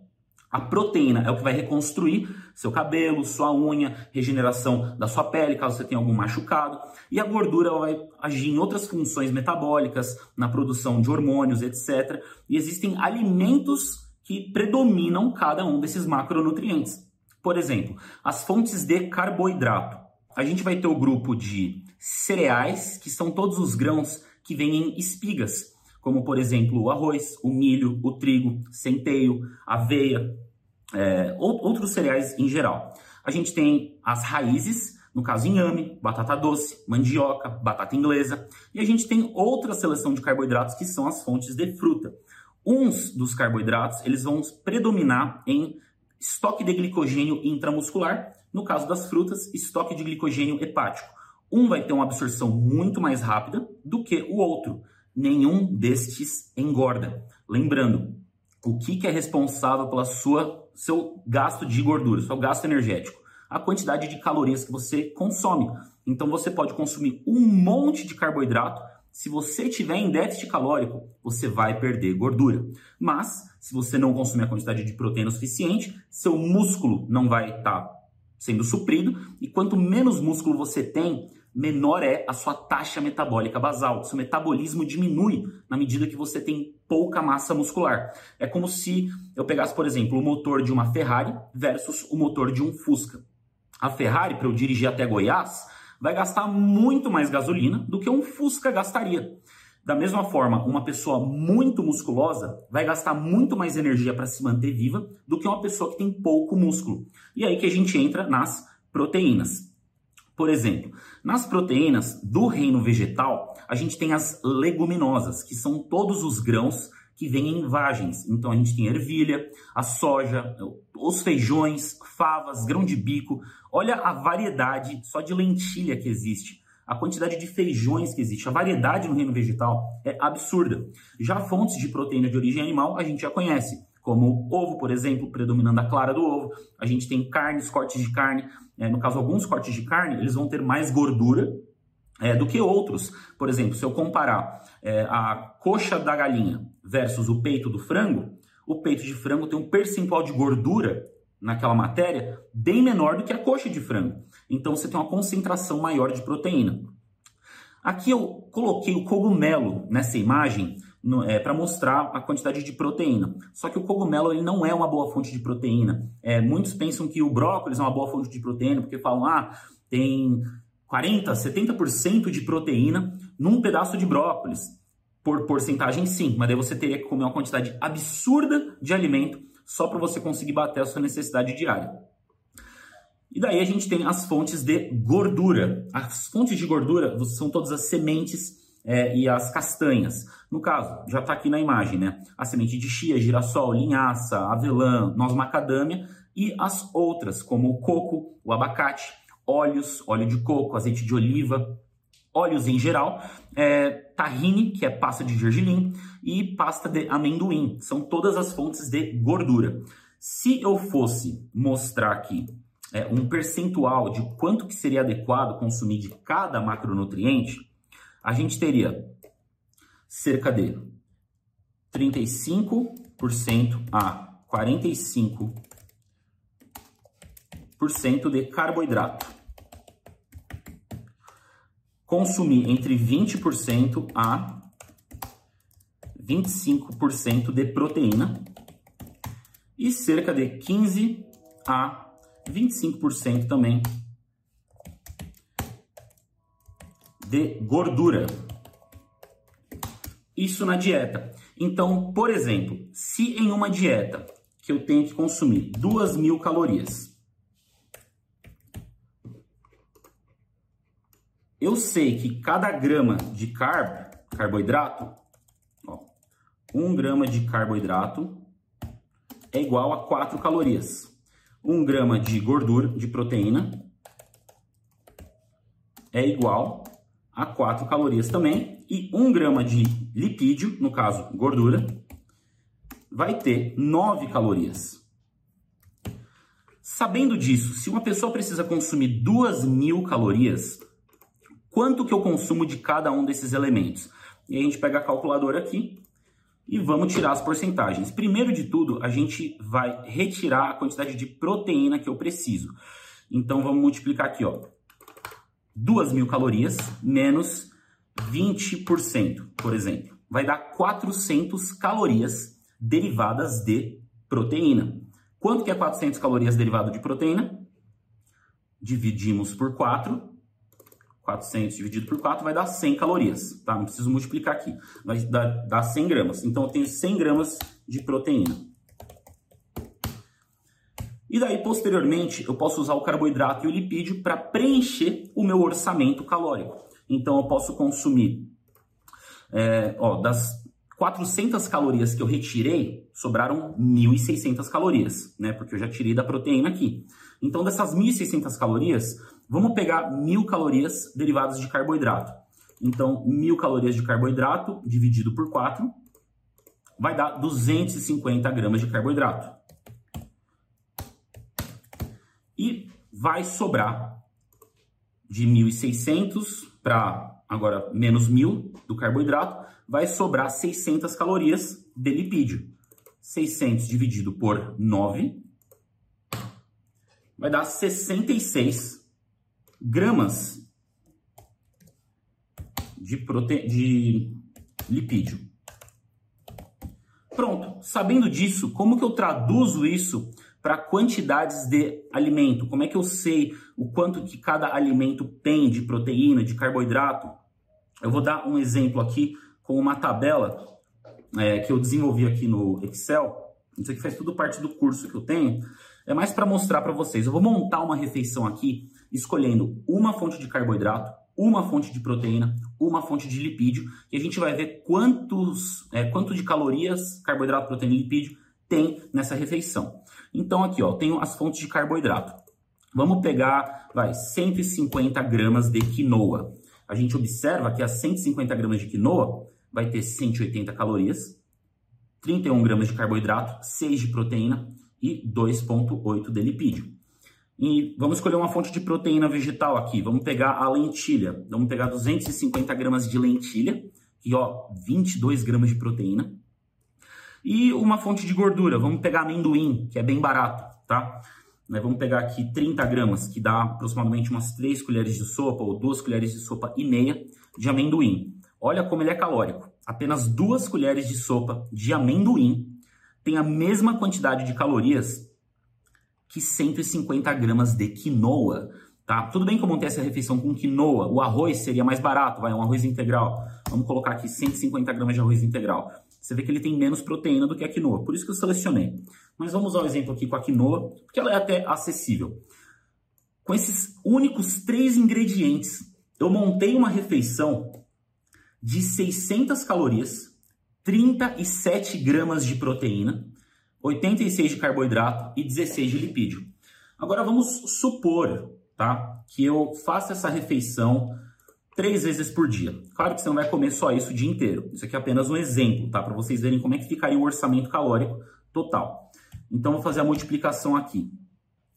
A proteína é o que vai reconstruir seu cabelo, sua unha, regeneração da sua pele, caso você tenha algum machucado. E a gordura vai agir em outras funções metabólicas, na produção de hormônios, etc. E existem alimentos que predominam cada um desses macronutrientes. Por exemplo, as fontes de carboidrato a gente vai ter o grupo de cereais, que são todos os grãos que vêm em espigas, como por exemplo o arroz, o milho, o trigo, centeio, aveia, é, outros cereais em geral. A gente tem as raízes, no caso inhame, batata doce, mandioca, batata inglesa, e a gente tem outra seleção de carboidratos que são as fontes de fruta. Uns dos carboidratos, eles vão predominar em estoque de glicogênio intramuscular no caso das frutas, estoque de glicogênio hepático. Um vai ter uma absorção muito mais rápida do que o outro. Nenhum destes engorda. Lembrando, o que, que é responsável pela sua seu gasto de gordura, seu gasto energético? A quantidade de calorias que você consome. Então você pode consumir um monte de carboidrato. Se você tiver em déficit calórico, você vai perder gordura. Mas, se você não consumir a quantidade de proteína suficiente, seu músculo não vai estar tá sendo suprido, e quanto menos músculo você tem, menor é a sua taxa metabólica basal. Seu metabolismo diminui na medida que você tem pouca massa muscular. É como se eu pegasse, por exemplo, o motor de uma Ferrari versus o motor de um Fusca. A Ferrari, para eu dirigir até Goiás, vai gastar muito mais gasolina do que um Fusca gastaria. Da mesma forma, uma pessoa muito musculosa vai gastar muito mais energia para se manter viva do que uma pessoa que tem pouco músculo. E aí que a gente entra nas proteínas. Por exemplo, nas proteínas do reino vegetal, a gente tem as leguminosas, que são todos os grãos que vêm em vagens. Então a gente tem ervilha, a soja, os feijões, favas, grão de bico. Olha a variedade só de lentilha que existe a quantidade de feijões que existe, a variedade no reino vegetal é absurda. Já fontes de proteína de origem animal a gente já conhece, como ovo, por exemplo, predominando a clara do ovo. A gente tem carnes, cortes de carne. É, no caso, alguns cortes de carne, eles vão ter mais gordura é, do que outros. Por exemplo, se eu comparar é, a coxa da galinha versus o peito do frango, o peito de frango tem um percentual de gordura naquela matéria bem menor do que a coxa de frango. Então você tem uma concentração maior de proteína. Aqui eu coloquei o cogumelo nessa imagem é, para mostrar a quantidade de proteína. Só que o cogumelo ele não é uma boa fonte de proteína. É, muitos pensam que o brócolis é uma boa fonte de proteína porque falam, ah, tem 40, 70% de proteína num pedaço de brócolis. Por porcentagem, sim, mas daí você teria que comer uma quantidade absurda de alimento só para você conseguir bater a sua necessidade diária. E daí a gente tem as fontes de gordura. As fontes de gordura são todas as sementes é, e as castanhas. No caso, já está aqui na imagem, né? A semente de chia, girassol, linhaça, avelã, noz macadâmia e as outras, como o coco, o abacate, óleos, óleo de coco, azeite de oliva, óleos em geral, é, tahine, que é pasta de gergelim, e pasta de amendoim. São todas as fontes de gordura. Se eu fosse mostrar aqui é, um percentual de quanto que seria adequado consumir de cada macronutriente, a gente teria cerca de 35% a 45% de carboidrato. Consumir entre 20% a 25% de proteína e cerca de 15 a 25% também de gordura. Isso na dieta. Então, por exemplo, se em uma dieta que eu tenho que consumir 2 mil calorias, eu sei que cada grama de carb, carboidrato, ó, 1 grama de carboidrato é igual a 4 calorias. 1 grama de gordura, de proteína, é igual a 4 calorias também. E 1 grama de lipídio, no caso gordura, vai ter 9 calorias. Sabendo disso, se uma pessoa precisa consumir 2.000 calorias, quanto que eu consumo de cada um desses elementos? E a gente pega a calculadora aqui e vamos tirar as porcentagens. Primeiro de tudo, a gente vai retirar a quantidade de proteína que eu preciso. Então vamos multiplicar aqui, ó. 2 mil calorias menos 20%, por exemplo. Vai dar 400 calorias derivadas de proteína. Quanto que é 400 calorias derivado de proteína? Dividimos por 4 400 dividido por 4 vai dar 100 calorias, tá? Não preciso multiplicar aqui, vai dar, dar 100 gramas. Então, eu tenho 100 gramas de proteína. E daí, posteriormente, eu posso usar o carboidrato e o lipídio para preencher o meu orçamento calórico. Então, eu posso consumir, é, ó, das 400 calorias que eu retirei, sobraram 1.600 calorias, né? Porque eu já tirei da proteína aqui. Então, dessas 1.600 calorias, Vamos pegar mil calorias derivadas de carboidrato. Então, mil calorias de carboidrato dividido por 4 vai dar 250 gramas de carboidrato. E vai sobrar de 1.600 para agora menos 1.000 do carboidrato, vai sobrar 600 calorias de lipídio. 600 dividido por 9 vai dar 66 gramas de, prote... de lipídio. Pronto, sabendo disso, como que eu traduzo isso para quantidades de alimento? Como é que eu sei o quanto que cada alimento tem de proteína, de carboidrato? Eu vou dar um exemplo aqui com uma tabela é, que eu desenvolvi aqui no Excel. Isso aqui faz tudo parte do curso que eu tenho. É mais para mostrar para vocês. Eu vou montar uma refeição aqui escolhendo uma fonte de carboidrato, uma fonte de proteína, uma fonte de lipídio, e a gente vai ver quantos, é, quanto de calorias, carboidrato, proteína e lipídio tem nessa refeição. Então aqui, ó, tenho as fontes de carboidrato. Vamos pegar, vai, 150 gramas de quinoa. A gente observa que as 150 gramas de quinoa vai ter 180 calorias, 31 gramas de carboidrato, 6 de proteína e 2,8 de lipídio. E vamos escolher uma fonte de proteína vegetal aqui. Vamos pegar a lentilha. Vamos pegar 250 gramas de lentilha, e ó, 22 gramas de proteína. E uma fonte de gordura. Vamos pegar amendoim, que é bem barato, tá? Vamos pegar aqui 30 gramas, que dá aproximadamente umas 3 colheres de sopa ou 2 colheres de sopa e meia de amendoim. Olha como ele é calórico. Apenas 2 colheres de sopa de amendoim tem a mesma quantidade de calorias que 150 gramas de quinoa. Tá? Tudo bem que eu montei essa refeição com quinoa, o arroz seria mais barato, vai, um arroz integral. Vamos colocar aqui 150 gramas de arroz integral. Você vê que ele tem menos proteína do que a quinoa, por isso que eu selecionei. Mas vamos usar o um exemplo aqui com a quinoa, porque ela é até acessível. Com esses únicos três ingredientes, eu montei uma refeição de 600 calorias, 37 gramas de proteína, 86 de carboidrato e 16 de lipídio. Agora vamos supor, tá, que eu faça essa refeição três vezes por dia. Claro que você não vai comer só isso o dia inteiro. Isso aqui é apenas um exemplo, tá, para vocês verem como é que ficaria o orçamento calórico total. Então vou fazer a multiplicação aqui.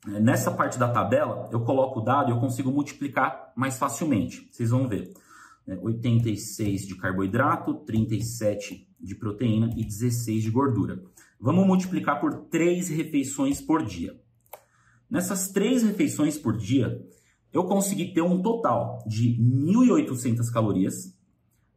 É, nessa parte da tabela, eu coloco o dado e eu consigo multiplicar mais facilmente. Vocês vão ver. 86 é, de carboidrato, 37 de proteína e 16 de gordura. Vamos multiplicar por três refeições por dia. Nessas três refeições por dia, eu consegui ter um total de 1.800 calorias,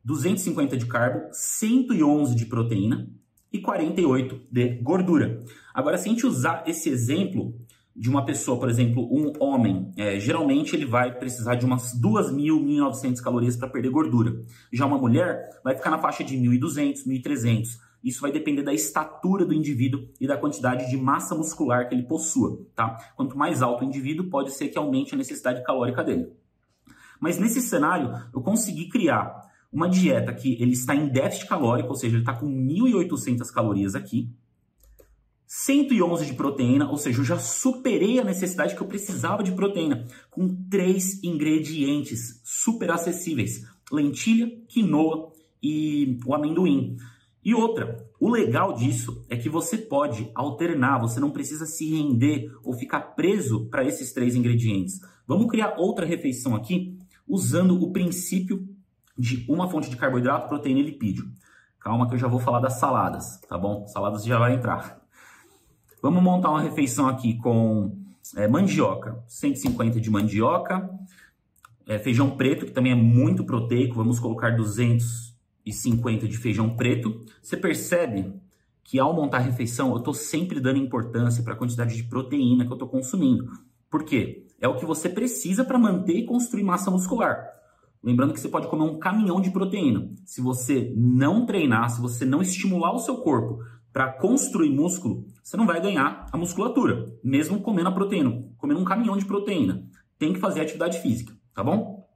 250 de carbo, 111 de proteína e 48 de gordura. Agora, se a gente usar esse exemplo de uma pessoa, por exemplo, um homem, é, geralmente ele vai precisar de umas 2.000, 1.900 calorias para perder gordura. Já uma mulher vai ficar na faixa de 1.200, 1.300. Isso vai depender da estatura do indivíduo e da quantidade de massa muscular que ele possua, tá? Quanto mais alto o indivíduo, pode ser que aumente a necessidade calórica dele. Mas nesse cenário, eu consegui criar uma dieta que ele está em déficit calórico, ou seja, ele está com 1.800 calorias aqui, 111 de proteína, ou seja, eu já superei a necessidade que eu precisava de proteína, com três ingredientes super acessíveis: lentilha, quinoa e o amendoim. E outra, o legal disso é que você pode alternar, você não precisa se render ou ficar preso para esses três ingredientes. Vamos criar outra refeição aqui usando o princípio de uma fonte de carboidrato, proteína e lipídio. Calma que eu já vou falar das saladas, tá bom? Saladas já vai entrar. Vamos montar uma refeição aqui com é, mandioca, 150 de mandioca, é, feijão preto, que também é muito proteico, vamos colocar 250 de feijão preto. Você percebe que ao montar a refeição, eu estou sempre dando importância para a quantidade de proteína que eu estou consumindo. Por quê? É o que você precisa para manter e construir massa muscular. Lembrando que você pode comer um caminhão de proteína. Se você não treinar, se você não estimular o seu corpo para construir músculo, você não vai ganhar a musculatura, mesmo comendo a proteína, comendo um caminhão de proteína. Tem que fazer atividade física, tá bom?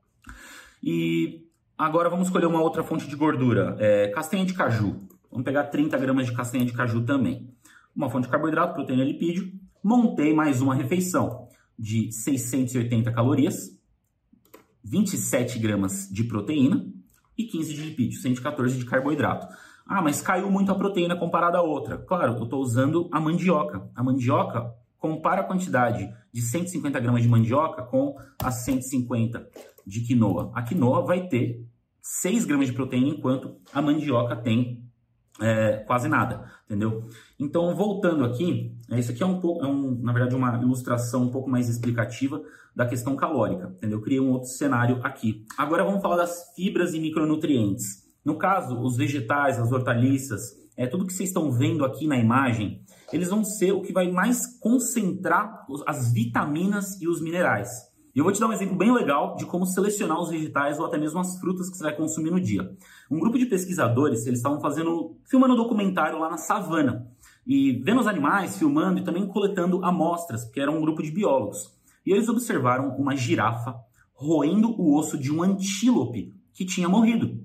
E agora vamos escolher uma outra fonte de gordura, é, castanha de caju. Vamos pegar 30 gramas de castanha de caju também. Uma fonte de carboidrato, proteína e lipídio. Montei mais uma refeição de 680 calorias, 27 gramas de proteína e 15 de lipídio, 114 de carboidrato. Ah, mas caiu muito a proteína comparada a outra. Claro, eu estou usando a mandioca. A mandioca compara a quantidade de 150 gramas de mandioca com as 150 de quinoa. A quinoa vai ter 6 gramas de proteína, enquanto a mandioca tem é, quase nada, entendeu? Então, voltando aqui, é, isso aqui é um pouco, é um, na verdade, uma ilustração um pouco mais explicativa da questão calórica, entendeu? Eu criei um outro cenário aqui. Agora vamos falar das fibras e micronutrientes. No caso, os vegetais, as hortaliças, é tudo que vocês estão vendo aqui na imagem, eles vão ser o que vai mais concentrar as vitaminas e os minerais. E eu vou te dar um exemplo bem legal de como selecionar os vegetais ou até mesmo as frutas que você vai consumir no dia. Um grupo de pesquisadores, eles estavam fazendo, filmando um documentário lá na savana e vendo os animais, filmando e também coletando amostras, porque era um grupo de biólogos. E eles observaram uma girafa roendo o osso de um antílope que tinha morrido.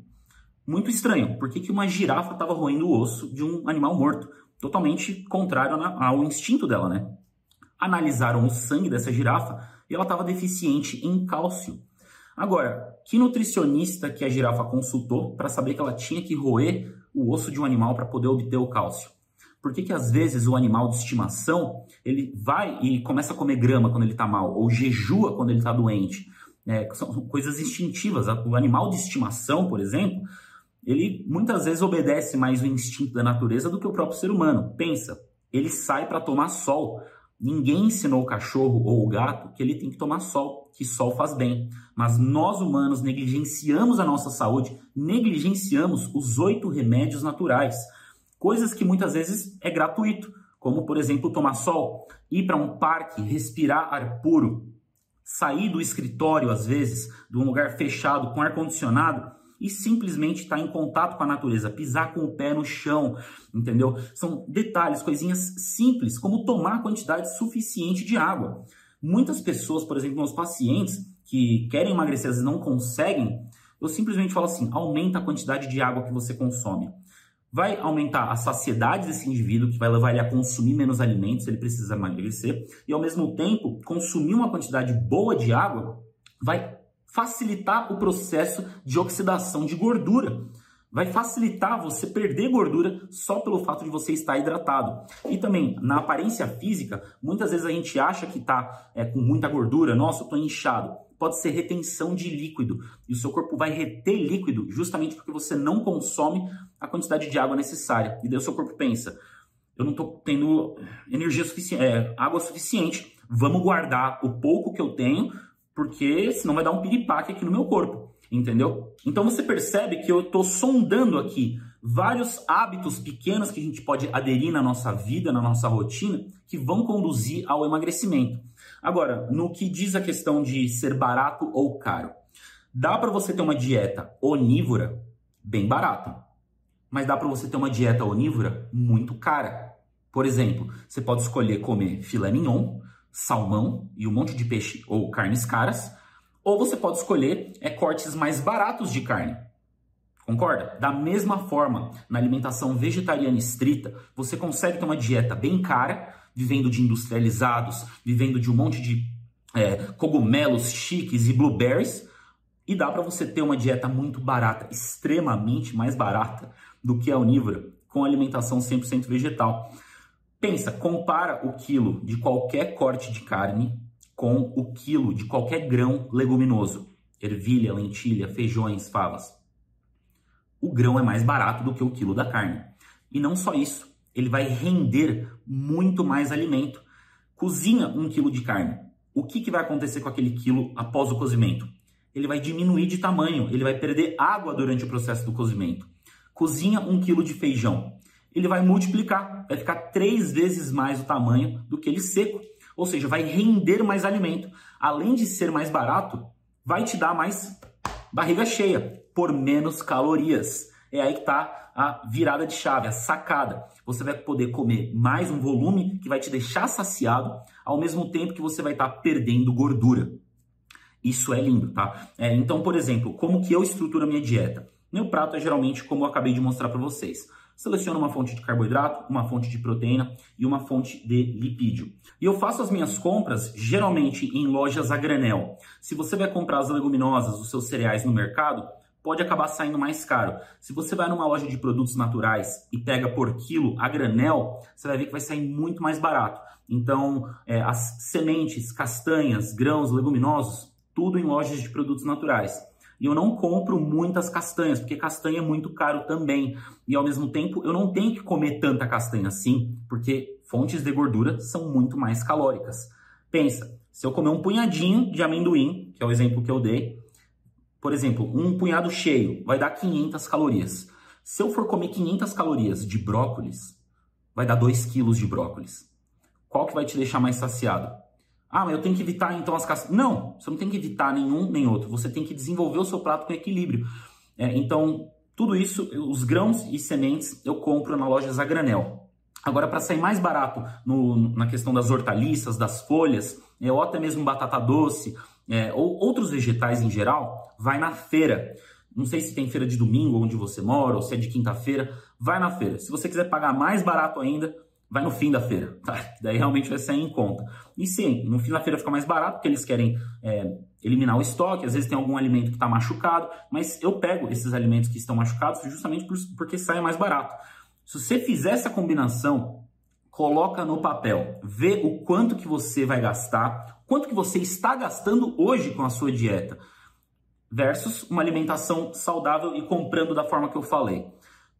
Muito estranho. Por que, que uma girafa estava roendo o osso de um animal morto? Totalmente contrário ao instinto dela, né? Analisaram o sangue dessa girafa e ela estava deficiente em cálcio. Agora, que nutricionista que a girafa consultou para saber que ela tinha que roer o osso de um animal para poder obter o cálcio? Por que, que às vezes o animal de estimação ele vai e começa a comer grama quando ele está mal, ou jejua quando ele está doente? É, são coisas instintivas. O animal de estimação, por exemplo, ele muitas vezes obedece mais o instinto da natureza do que o próprio ser humano. Pensa, ele sai para tomar sol. Ninguém ensinou o cachorro ou o gato que ele tem que tomar sol, que sol faz bem. Mas nós humanos negligenciamos a nossa saúde, negligenciamos os oito remédios naturais, coisas que muitas vezes é gratuito, como por exemplo tomar sol, ir para um parque, respirar ar puro, sair do escritório às vezes, de um lugar fechado com ar condicionado e simplesmente estar tá em contato com a natureza, pisar com o pé no chão, entendeu? São detalhes, coisinhas simples, como tomar quantidade suficiente de água. Muitas pessoas, por exemplo, meus pacientes que querem emagrecer, e não conseguem, eu simplesmente falo assim: aumenta a quantidade de água que você consome. Vai aumentar a saciedade desse indivíduo, que vai levar ele a consumir menos alimentos, ele precisa emagrecer, e ao mesmo tempo, consumir uma quantidade boa de água vai facilitar o processo de oxidação de gordura. Vai facilitar você perder gordura só pelo fato de você estar hidratado. E também, na aparência física, muitas vezes a gente acha que está é, com muita gordura, nossa, eu estou inchado. Pode ser retenção de líquido. E o seu corpo vai reter líquido justamente porque você não consome a quantidade de água necessária. E daí o seu corpo pensa, eu não estou tendo energia suficiente, é, água suficiente. Vamos guardar o pouco que eu tenho porque senão vai dar um piripaque aqui no meu corpo, entendeu? Então você percebe que eu estou sondando aqui vários hábitos pequenos que a gente pode aderir na nossa vida, na nossa rotina, que vão conduzir ao emagrecimento. Agora, no que diz a questão de ser barato ou caro, dá para você ter uma dieta onívora bem barata, mas dá para você ter uma dieta onívora muito cara. Por exemplo, você pode escolher comer filé mignon, salmão e um monte de peixe ou carnes caras, ou você pode escolher é, cortes mais baratos de carne. Concorda? Da mesma forma, na alimentação vegetariana estrita, você consegue ter uma dieta bem cara, vivendo de industrializados, vivendo de um monte de é, cogumelos chiques e blueberries, e dá para você ter uma dieta muito barata, extremamente mais barata do que a onívora, com alimentação 100% vegetal. Pensa, compara o quilo de qualquer corte de carne com o quilo de qualquer grão leguminoso, ervilha, lentilha, feijões, favas o grão é mais barato do que o quilo da carne. E não só isso, ele vai render muito mais alimento. Cozinha um quilo de carne. O que, que vai acontecer com aquele quilo após o cozimento? Ele vai diminuir de tamanho, ele vai perder água durante o processo do cozimento. Cozinha um quilo de feijão. Ele vai multiplicar, vai ficar três vezes mais o tamanho do que ele seco. Ou seja, vai render mais alimento. Além de ser mais barato, vai te dar mais barriga cheia por menos calorias. É aí que está a virada de chave, a sacada. Você vai poder comer mais um volume que vai te deixar saciado, ao mesmo tempo que você vai estar tá perdendo gordura. Isso é lindo, tá? É, então, por exemplo, como que eu estruturo a minha dieta? Meu prato é geralmente como eu acabei de mostrar para vocês. Seleciono uma fonte de carboidrato, uma fonte de proteína e uma fonte de lipídio. E eu faço as minhas compras geralmente em lojas a granel. Se você vai comprar as leguminosas, os seus cereais no mercado, pode acabar saindo mais caro. Se você vai numa loja de produtos naturais e pega por quilo a granel, você vai ver que vai sair muito mais barato. Então, é, as sementes, castanhas, grãos, leguminosos, tudo em lojas de produtos naturais. E eu não compro muitas castanhas, porque castanha é muito caro também. E ao mesmo tempo, eu não tenho que comer tanta castanha assim, porque fontes de gordura são muito mais calóricas. Pensa, se eu comer um punhadinho de amendoim, que é o exemplo que eu dei, por exemplo, um punhado cheio vai dar 500 calorias. Se eu for comer 500 calorias de brócolis, vai dar 2 quilos de brócolis. Qual que vai te deixar mais saciado? Ah, mas eu tenho que evitar então as castanhas. Não, você não tem que evitar nenhum nem outro. Você tem que desenvolver o seu prato com equilíbrio. É, então, tudo isso, os grãos e sementes, eu compro na loja Zagranel. Agora, para sair mais barato no, na questão das hortaliças, das folhas, é, ou até mesmo batata doce, é, ou outros vegetais em geral, vai na feira. Não sei se tem feira de domingo onde você mora, ou se é de quinta-feira, vai na feira. Se você quiser pagar mais barato ainda, vai no fim da feira, tá? Daí realmente vai sair em conta. E sim, no fim da feira fica mais barato, porque eles querem é, eliminar o estoque, às vezes tem algum alimento que está machucado, mas eu pego esses alimentos que estão machucados justamente por, porque sai mais barato. Se você fizer essa combinação, coloca no papel, vê o quanto que você vai gastar, quanto que você está gastando hoje com a sua dieta, versus uma alimentação saudável e comprando da forma que eu falei.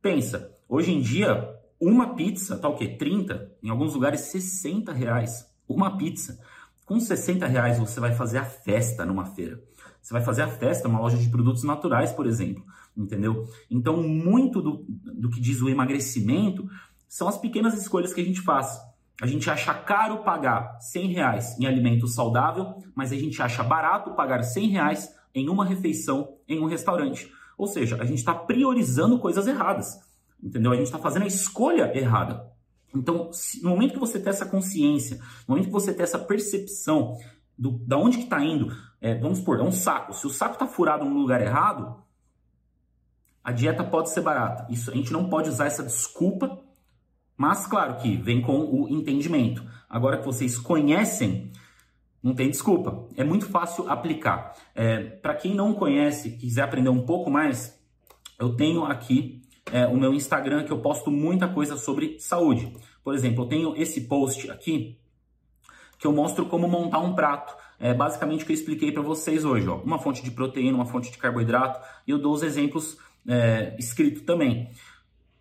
Pensa, hoje em dia, uma pizza tá o quê? 30? Em alguns lugares, 60 reais. Uma pizza. Com 60 reais você vai fazer a festa numa feira. Você vai fazer a festa numa loja de produtos naturais, por exemplo. Entendeu? Então, muito do, do que diz o emagrecimento são as pequenas escolhas que a gente faz. A gente acha caro pagar 100 reais em alimento saudável, mas a gente acha barato pagar 100 reais em uma refeição em um restaurante. Ou seja, a gente está priorizando coisas erradas, entendeu? A gente está fazendo a escolha errada. Então, se, no momento que você tem essa consciência, no momento que você tem essa percepção do, da onde que está indo, é, vamos supor, é um saco. Se o saco está furado no lugar errado, a dieta pode ser barata. Isso, a gente não pode usar essa desculpa mas, claro que vem com o entendimento. Agora que vocês conhecem, não tem desculpa. É muito fácil aplicar. É, Para quem não conhece, quiser aprender um pouco mais, eu tenho aqui é, o meu Instagram que eu posto muita coisa sobre saúde. Por exemplo, eu tenho esse post aqui que eu mostro como montar um prato. É basicamente o que eu expliquei para vocês hoje. Ó. Uma fonte de proteína, uma fonte de carboidrato e eu dou os exemplos é, escritos também.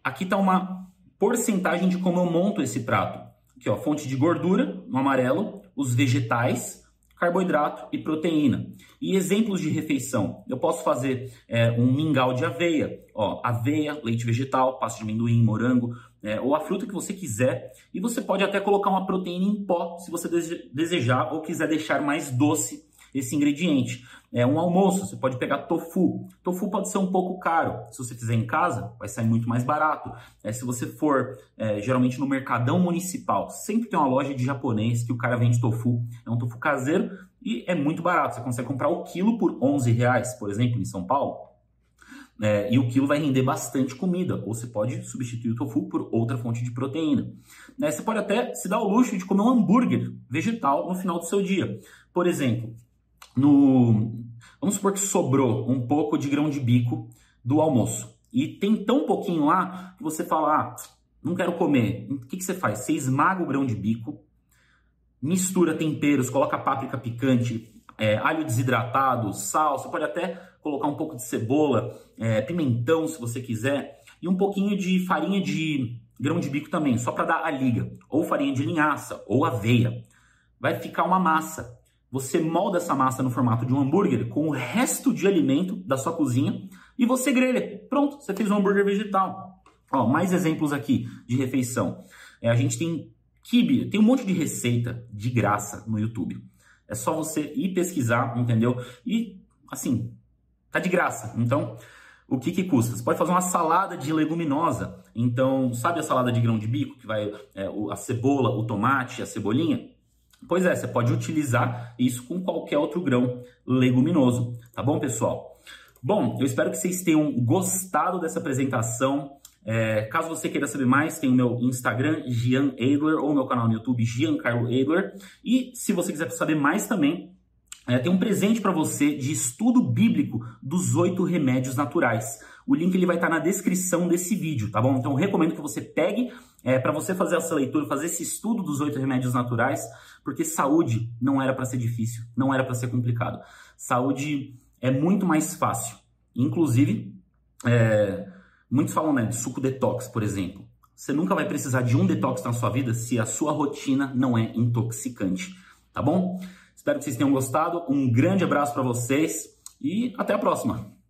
Aqui está uma porcentagem de como eu monto esse prato. Aqui, ó, fonte de gordura no amarelo, os vegetais, carboidrato e proteína. E exemplos de refeição, eu posso fazer é, um mingau de aveia, ó, aveia, leite vegetal, pasta de amendoim, morango, é, ou a fruta que você quiser. E você pode até colocar uma proteína em pó, se você desejar ou quiser deixar mais doce esse ingrediente. É um almoço, você pode pegar tofu. Tofu pode ser um pouco caro. Se você fizer em casa, vai sair muito mais barato. É, se você for é, geralmente no mercadão municipal, sempre tem uma loja de japonês que o cara vende tofu. É um tofu caseiro e é muito barato. Você consegue comprar o quilo por 11 reais, por exemplo, em São Paulo. É, e o quilo vai render bastante comida, ou você pode substituir o tofu por outra fonte de proteína. É, você pode até se dar o luxo de comer um hambúrguer vegetal no final do seu dia. Por exemplo, no vamos supor que sobrou um pouco de grão de bico do almoço e tem tão pouquinho lá que você fala, ah, não quero comer. O que, que você faz? Você esmaga o grão de bico, mistura temperos, coloca páprica picante, é, alho desidratado, sal, você pode até colocar um pouco de cebola, é, pimentão se você quiser, e um pouquinho de farinha de grão de bico também, só para dar a liga, ou farinha de linhaça, ou aveia. Vai ficar uma massa você molda essa massa no formato de um hambúrguer com o resto de alimento da sua cozinha e você grelha. Pronto, você fez um hambúrguer vegetal. Ó, mais exemplos aqui de refeição. É, a gente tem kibe, tem um monte de receita de graça no YouTube. É só você ir pesquisar, entendeu? E, assim, tá de graça. Então, o que que custa? Você pode fazer uma salada de leguminosa. Então, sabe a salada de grão de bico, que vai é, a cebola, o tomate, a cebolinha? Pois é, você pode utilizar isso com qualquer outro grão leguminoso, tá bom, pessoal? Bom, eu espero que vocês tenham gostado dessa apresentação. É, caso você queira saber mais, tem o meu Instagram, Gian Adler, ou meu canal no YouTube, Giancarlo Adler. E se você quiser saber mais também, é, tem um presente para você de estudo bíblico dos oito remédios naturais. O link ele vai estar tá na descrição desse vídeo, tá bom? Então recomendo que você pegue é, para você fazer essa leitura, fazer esse estudo dos oito remédios naturais, porque saúde não era para ser difícil, não era para ser complicado. Saúde é muito mais fácil. Inclusive, é, muitos falam né, de suco detox, por exemplo. Você nunca vai precisar de um detox na sua vida se a sua rotina não é intoxicante, tá bom? Espero que vocês tenham gostado. Um grande abraço para vocês e até a próxima.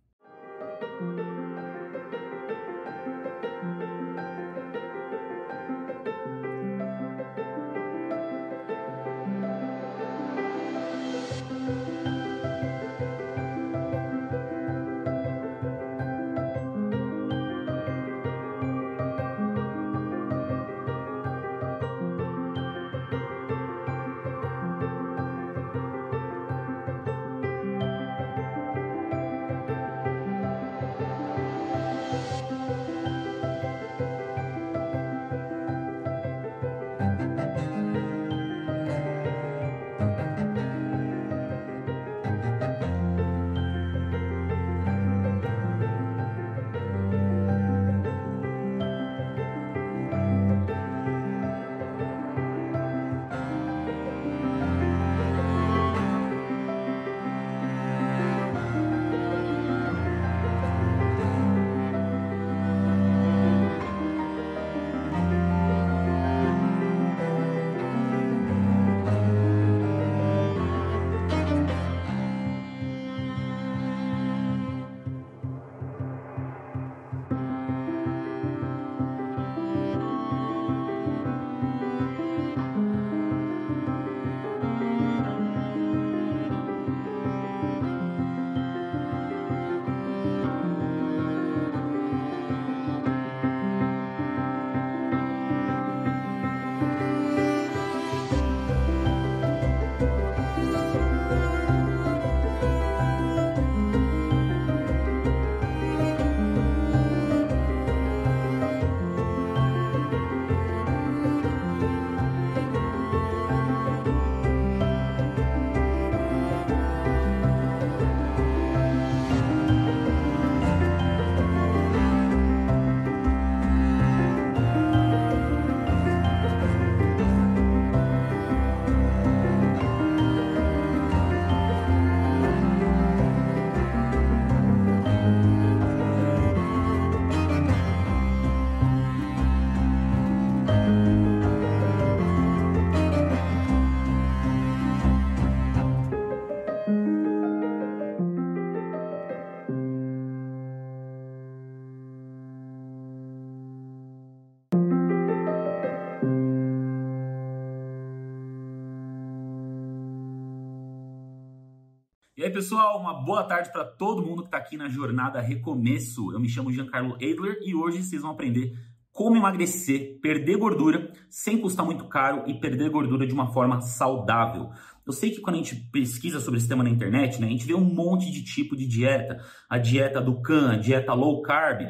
Aí, pessoal, uma boa tarde para todo mundo que está aqui na jornada Recomeço. Eu me chamo Giancarlo Adler e hoje vocês vão aprender como emagrecer, perder gordura sem custar muito caro e perder gordura de uma forma saudável. Eu sei que quando a gente pesquisa sobre esse tema na internet, né, a gente vê um monte de tipo de dieta, a dieta do CAN, a dieta low carb,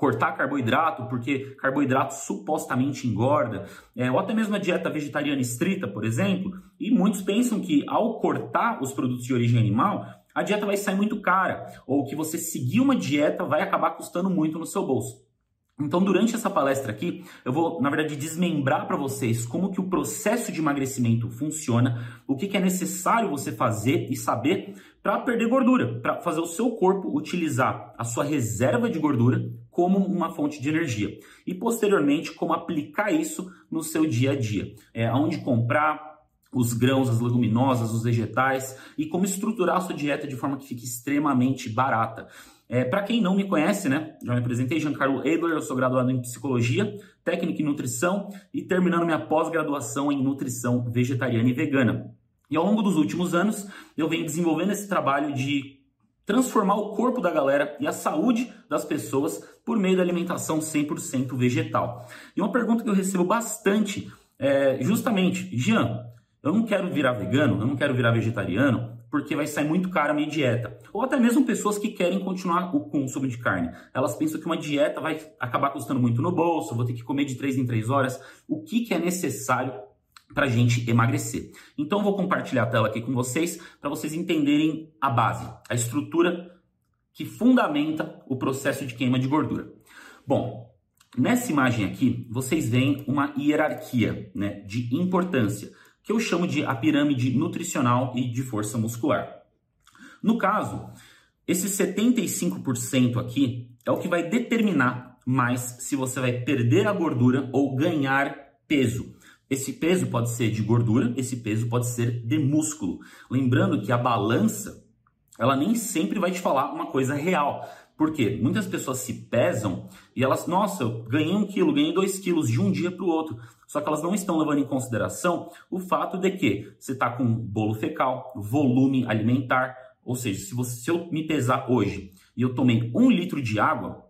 cortar carboidrato, porque carboidrato supostamente engorda, é, ou até mesmo a dieta vegetariana estrita, por exemplo, e muitos pensam que ao cortar os produtos de origem animal, a dieta vai sair muito cara, ou que você seguir uma dieta vai acabar custando muito no seu bolso. Então, durante essa palestra aqui, eu vou, na verdade, desmembrar para vocês como que o processo de emagrecimento funciona, o que, que é necessário você fazer e saber para perder gordura, para fazer o seu corpo utilizar a sua reserva de gordura como uma fonte de energia. E, posteriormente, como aplicar isso no seu dia a dia. É, onde comprar, os grãos, as leguminosas, os vegetais e como estruturar a sua dieta de forma que fique extremamente barata. É, Para quem não me conhece, né, já me apresentei, Giancarlo Adler, eu sou graduado em Psicologia, Técnica em Nutrição e terminando minha pós-graduação em Nutrição Vegetariana e Vegana. E ao longo dos últimos anos, eu venho desenvolvendo esse trabalho de transformar o corpo da galera e a saúde das pessoas por meio da alimentação 100% vegetal. E uma pergunta que eu recebo bastante é justamente, Jean, eu não quero virar vegano, eu não quero virar vegetariano, porque vai sair muito caro a minha dieta. Ou até mesmo pessoas que querem continuar o consumo de carne. Elas pensam que uma dieta vai acabar custando muito no bolso, vou ter que comer de 3 em 3 horas. O que, que é necessário para a gente emagrecer? Então, vou compartilhar a tela aqui com vocês para vocês entenderem a base, a estrutura que fundamenta o processo de queima de gordura. Bom, nessa imagem aqui, vocês veem uma hierarquia né, de importância que eu chamo de a pirâmide nutricional e de força muscular. No caso, esse 75% aqui é o que vai determinar mais se você vai perder a gordura ou ganhar peso. Esse peso pode ser de gordura, esse peso pode ser de músculo. Lembrando que a balança, ela nem sempre vai te falar uma coisa real. Porque muitas pessoas se pesam e elas, nossa, eu ganhei um quilo, ganhei dois quilos de um dia para o outro. Só que elas não estão levando em consideração o fato de que você está com bolo fecal, volume alimentar. Ou seja, se, você, se eu me pesar hoje e eu tomei um litro de água,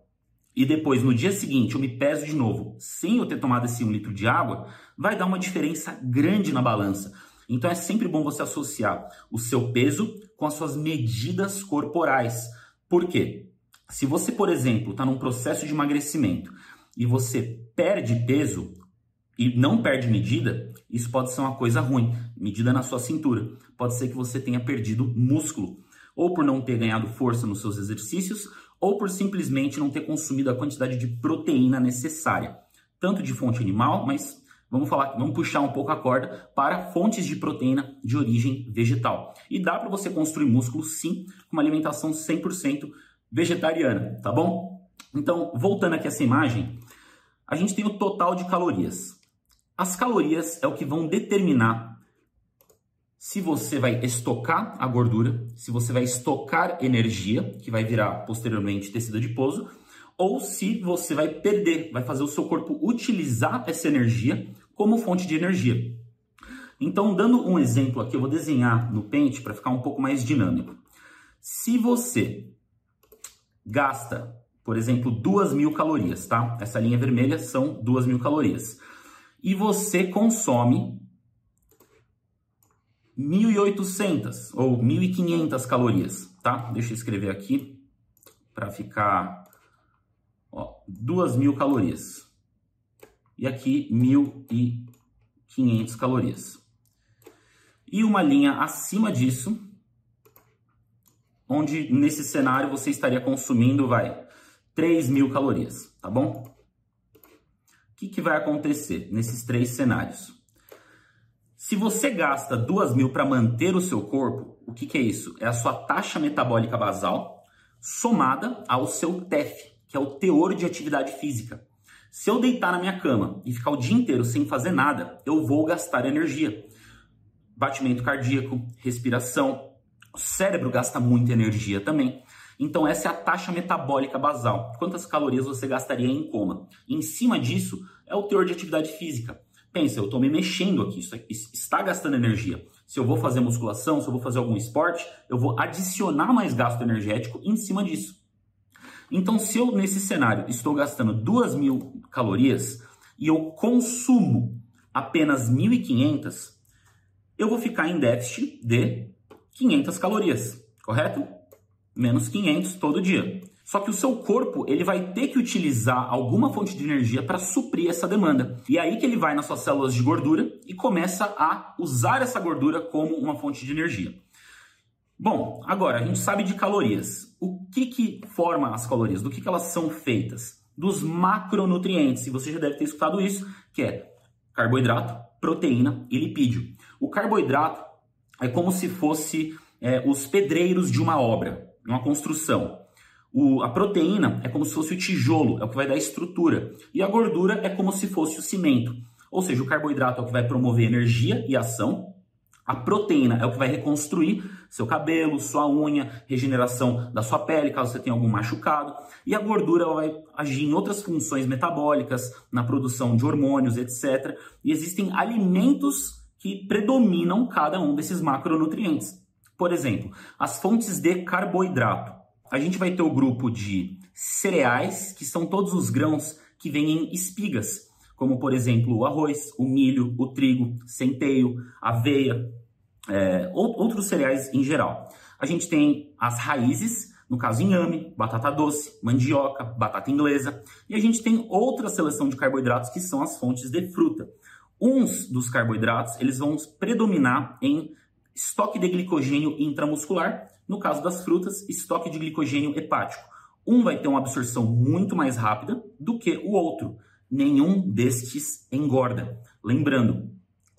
e depois no dia seguinte eu me peso de novo sem eu ter tomado esse um litro de água, vai dar uma diferença grande na balança. Então é sempre bom você associar o seu peso com as suas medidas corporais. Por quê? Se você, por exemplo, está num processo de emagrecimento e você perde peso e não perde medida, isso pode ser uma coisa ruim. Medida na sua cintura. Pode ser que você tenha perdido músculo, ou por não ter ganhado força nos seus exercícios, ou por simplesmente não ter consumido a quantidade de proteína necessária, tanto de fonte animal, mas vamos falar, vamos puxar um pouco a corda para fontes de proteína de origem vegetal. E dá para você construir músculo sim, com uma alimentação 100% vegetariana, tá bom? Então, voltando aqui essa imagem, a gente tem o total de calorias. As calorias é o que vão determinar se você vai estocar a gordura, se você vai estocar energia, que vai virar posteriormente tecido adiposo, ou se você vai perder, vai fazer o seu corpo utilizar essa energia como fonte de energia. Então, dando um exemplo aqui, eu vou desenhar no pente para ficar um pouco mais dinâmico. Se você gasta, por exemplo, duas mil calorias, tá? Essa linha vermelha são duas mil calorias. E você consome 1.800 ou 1.500 calorias, tá? Deixa eu escrever aqui para ficar ó, 2.000 calorias. E aqui 1.500 calorias. E uma linha acima disso onde nesse cenário você estaria consumindo, vai, 3 mil calorias, tá bom? O que, que vai acontecer nesses três cenários? Se você gasta 2 mil para manter o seu corpo, o que, que é isso? É a sua taxa metabólica basal somada ao seu TEF, que é o teor de atividade física. Se eu deitar na minha cama e ficar o dia inteiro sem fazer nada, eu vou gastar energia. Batimento cardíaco, respiração, o cérebro gasta muita energia também. Então, essa é a taxa metabólica basal. Quantas calorias você gastaria em coma? Em cima disso, é o teor de atividade física. Pensa, eu estou me mexendo aqui, isso está gastando energia. se eu vou fazer musculação, se eu vou fazer algum esporte, eu vou adicionar mais gasto energético em cima disso. Então, se eu nesse cenário estou gastando 2 mil calorias e eu consumo apenas 1.500, eu vou ficar em déficit de 500 calorias, correto? Menos 500 todo dia. Só que o seu corpo ele vai ter que utilizar alguma fonte de energia para suprir essa demanda. E é aí que ele vai nas suas células de gordura e começa a usar essa gordura como uma fonte de energia. Bom, agora a gente sabe de calorias. O que, que forma as calorias? Do que, que elas são feitas? Dos macronutrientes. E você já deve ter escutado isso, que é carboidrato, proteína e lipídio. O carboidrato é como se fosse é, os pedreiros de uma obra, uma construção. O, a proteína é como se fosse o tijolo, é o que vai dar estrutura. E a gordura é como se fosse o cimento. Ou seja, o carboidrato é o que vai promover energia e ação. A proteína é o que vai reconstruir seu cabelo, sua unha, regeneração da sua pele, caso você tenha algum machucado. E a gordura vai agir em outras funções metabólicas, na produção de hormônios, etc. E existem alimentos que predominam cada um desses macronutrientes. Por exemplo, as fontes de carboidrato a gente vai ter o grupo de cereais, que são todos os grãos que vêm em espigas, como por exemplo o arroz, o milho, o trigo, centeio, aveia, é, outros cereais em geral. A gente tem as raízes, no caso inhame, batata doce, mandioca, batata inglesa, e a gente tem outra seleção de carboidratos que são as fontes de fruta. Uns dos carboidratos, eles vão predominar em estoque de glicogênio intramuscular no caso das frutas, estoque de glicogênio hepático. Um vai ter uma absorção muito mais rápida do que o outro. Nenhum destes engorda. Lembrando,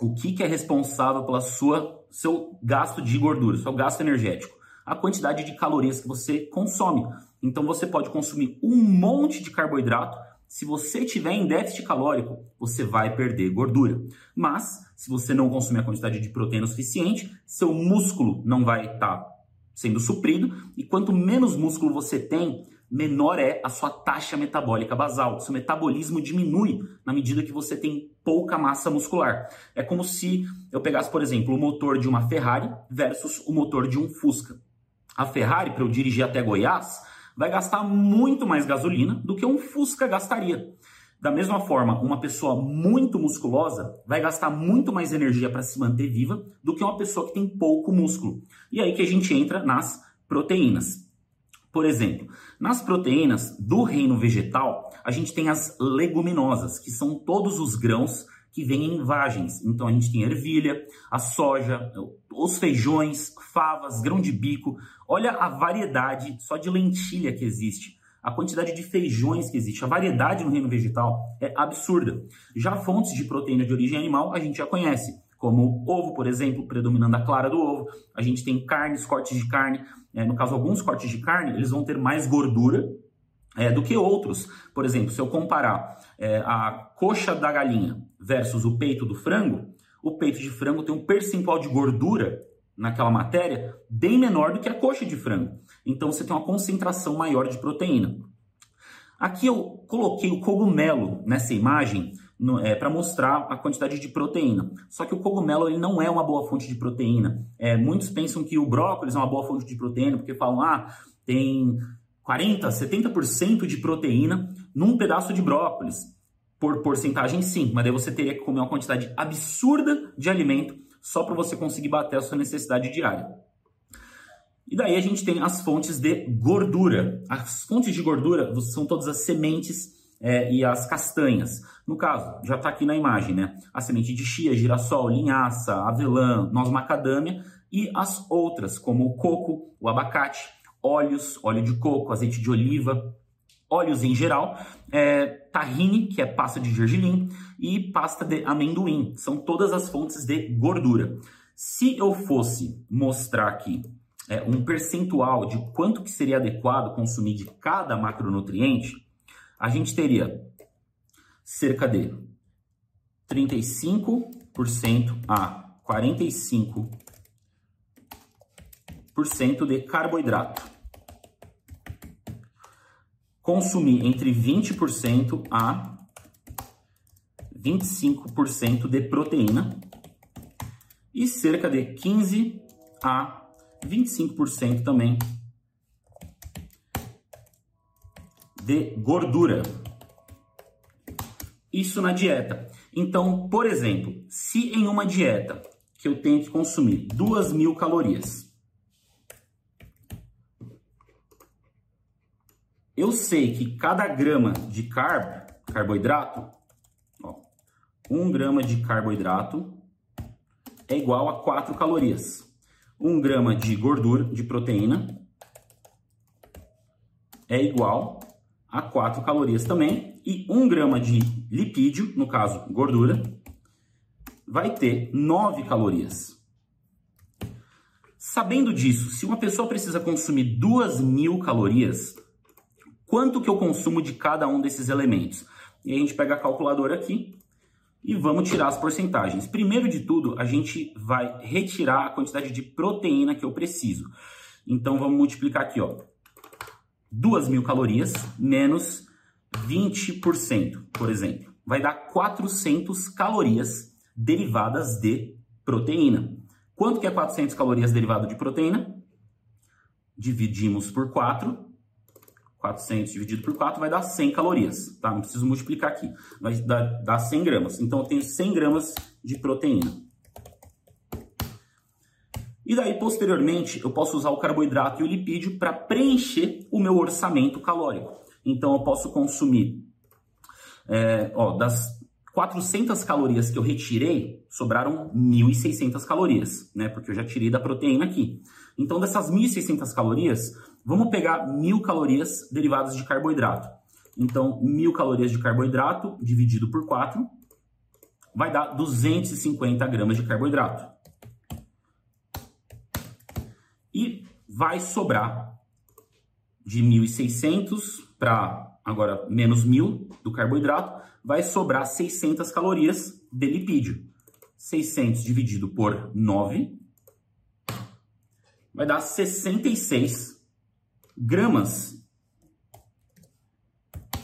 o que, que é responsável pela sua seu gasto de gordura, seu gasto energético? A quantidade de calorias que você consome. Então você pode consumir um monte de carboidrato. Se você tiver em déficit calórico, você vai perder gordura. Mas, se você não consumir a quantidade de proteína suficiente, seu músculo não vai estar tá sendo suprido, e quanto menos músculo você tem, menor é a sua taxa metabólica basal. Seu metabolismo diminui na medida que você tem pouca massa muscular. É como se eu pegasse, por exemplo, o motor de uma Ferrari versus o motor de um Fusca. A Ferrari, para eu dirigir até Goiás, vai gastar muito mais gasolina do que um Fusca gastaria. Da mesma forma, uma pessoa muito musculosa vai gastar muito mais energia para se manter viva do que uma pessoa que tem pouco músculo. E aí que a gente entra nas proteínas. Por exemplo, nas proteínas do reino vegetal, a gente tem as leguminosas, que são todos os grãos que vêm em vagens. Então a gente tem ervilha, a soja, os feijões, favas, grão de bico. Olha a variedade só de lentilha que existe a quantidade de feijões que existe, a variedade no reino vegetal é absurda. Já fontes de proteína de origem animal a gente já conhece, como ovo, por exemplo, predominando a clara do ovo. A gente tem carnes, cortes de carne. É, no caso, alguns cortes de carne, eles vão ter mais gordura é, do que outros. Por exemplo, se eu comparar é, a coxa da galinha versus o peito do frango, o peito de frango tem um percentual de gordura naquela matéria bem menor do que a coxa de frango. Então você tem uma concentração maior de proteína. Aqui eu coloquei o cogumelo nessa imagem é, para mostrar a quantidade de proteína. Só que o cogumelo ele não é uma boa fonte de proteína. É, muitos pensam que o brócolis é uma boa fonte de proteína porque falam, ah, tem 40, 70% de proteína num pedaço de brócolis. Por porcentagem, sim, mas daí você teria que comer uma quantidade absurda de alimento só para você conseguir bater a sua necessidade diária. E daí a gente tem as fontes de gordura. As fontes de gordura são todas as sementes é, e as castanhas. No caso, já está aqui na imagem, né? A semente de chia, girassol, linhaça, avelã, noz macadâmia e as outras, como o coco, o abacate, óleos, óleo de coco, azeite de oliva, óleos em geral, é, tahine, que é pasta de gergelim, e pasta de amendoim. São todas as fontes de gordura. Se eu fosse mostrar aqui é, um percentual de quanto que seria adequado consumir de cada macronutriente, a gente teria cerca de 35% a 45% de carboidrato. Consumir entre 20% a 25% de proteína e cerca de 15 a 25% também de gordura. Isso na dieta. Então, por exemplo, se em uma dieta que eu tenho que consumir 2 mil calorias, eu sei que cada grama de carbo, carboidrato, ó, 1 grama de carboidrato é igual a 4 calorias. 1 grama de gordura, de proteína, é igual a 4 calorias também e 1 grama de lipídio, no caso gordura, vai ter 9 calorias. Sabendo disso, se uma pessoa precisa consumir 2.000 calorias, quanto que eu consumo de cada um desses elementos? E a gente pega a calculadora aqui e vamos tirar as porcentagens. Primeiro de tudo, a gente vai retirar a quantidade de proteína que eu preciso. Então vamos multiplicar aqui, ó. 2.000 calorias menos 20%, por exemplo, vai dar 400 calorias derivadas de proteína. Quanto que é 400 calorias derivado de proteína? Dividimos por 4. 400 dividido por 4 vai dar 100 calorias, tá? Não preciso multiplicar aqui. Vai dar, dar 100 gramas. Então, eu tenho 100 gramas de proteína. E daí, posteriormente, eu posso usar o carboidrato e o lipídio para preencher o meu orçamento calórico. Então eu posso consumir, é, ó, das 400 calorias que eu retirei, sobraram 1.600 calorias, né? Porque eu já tirei da proteína aqui. Então dessas 1.600 calorias, vamos pegar 1.000 calorias derivadas de carboidrato. Então 1.000 calorias de carboidrato dividido por 4 vai dar 250 gramas de carboidrato. E vai sobrar de 1.600 para agora menos 1000 do carboidrato, vai sobrar 600 calorias de lipídio. 600 dividido por 9 vai dar 66 gramas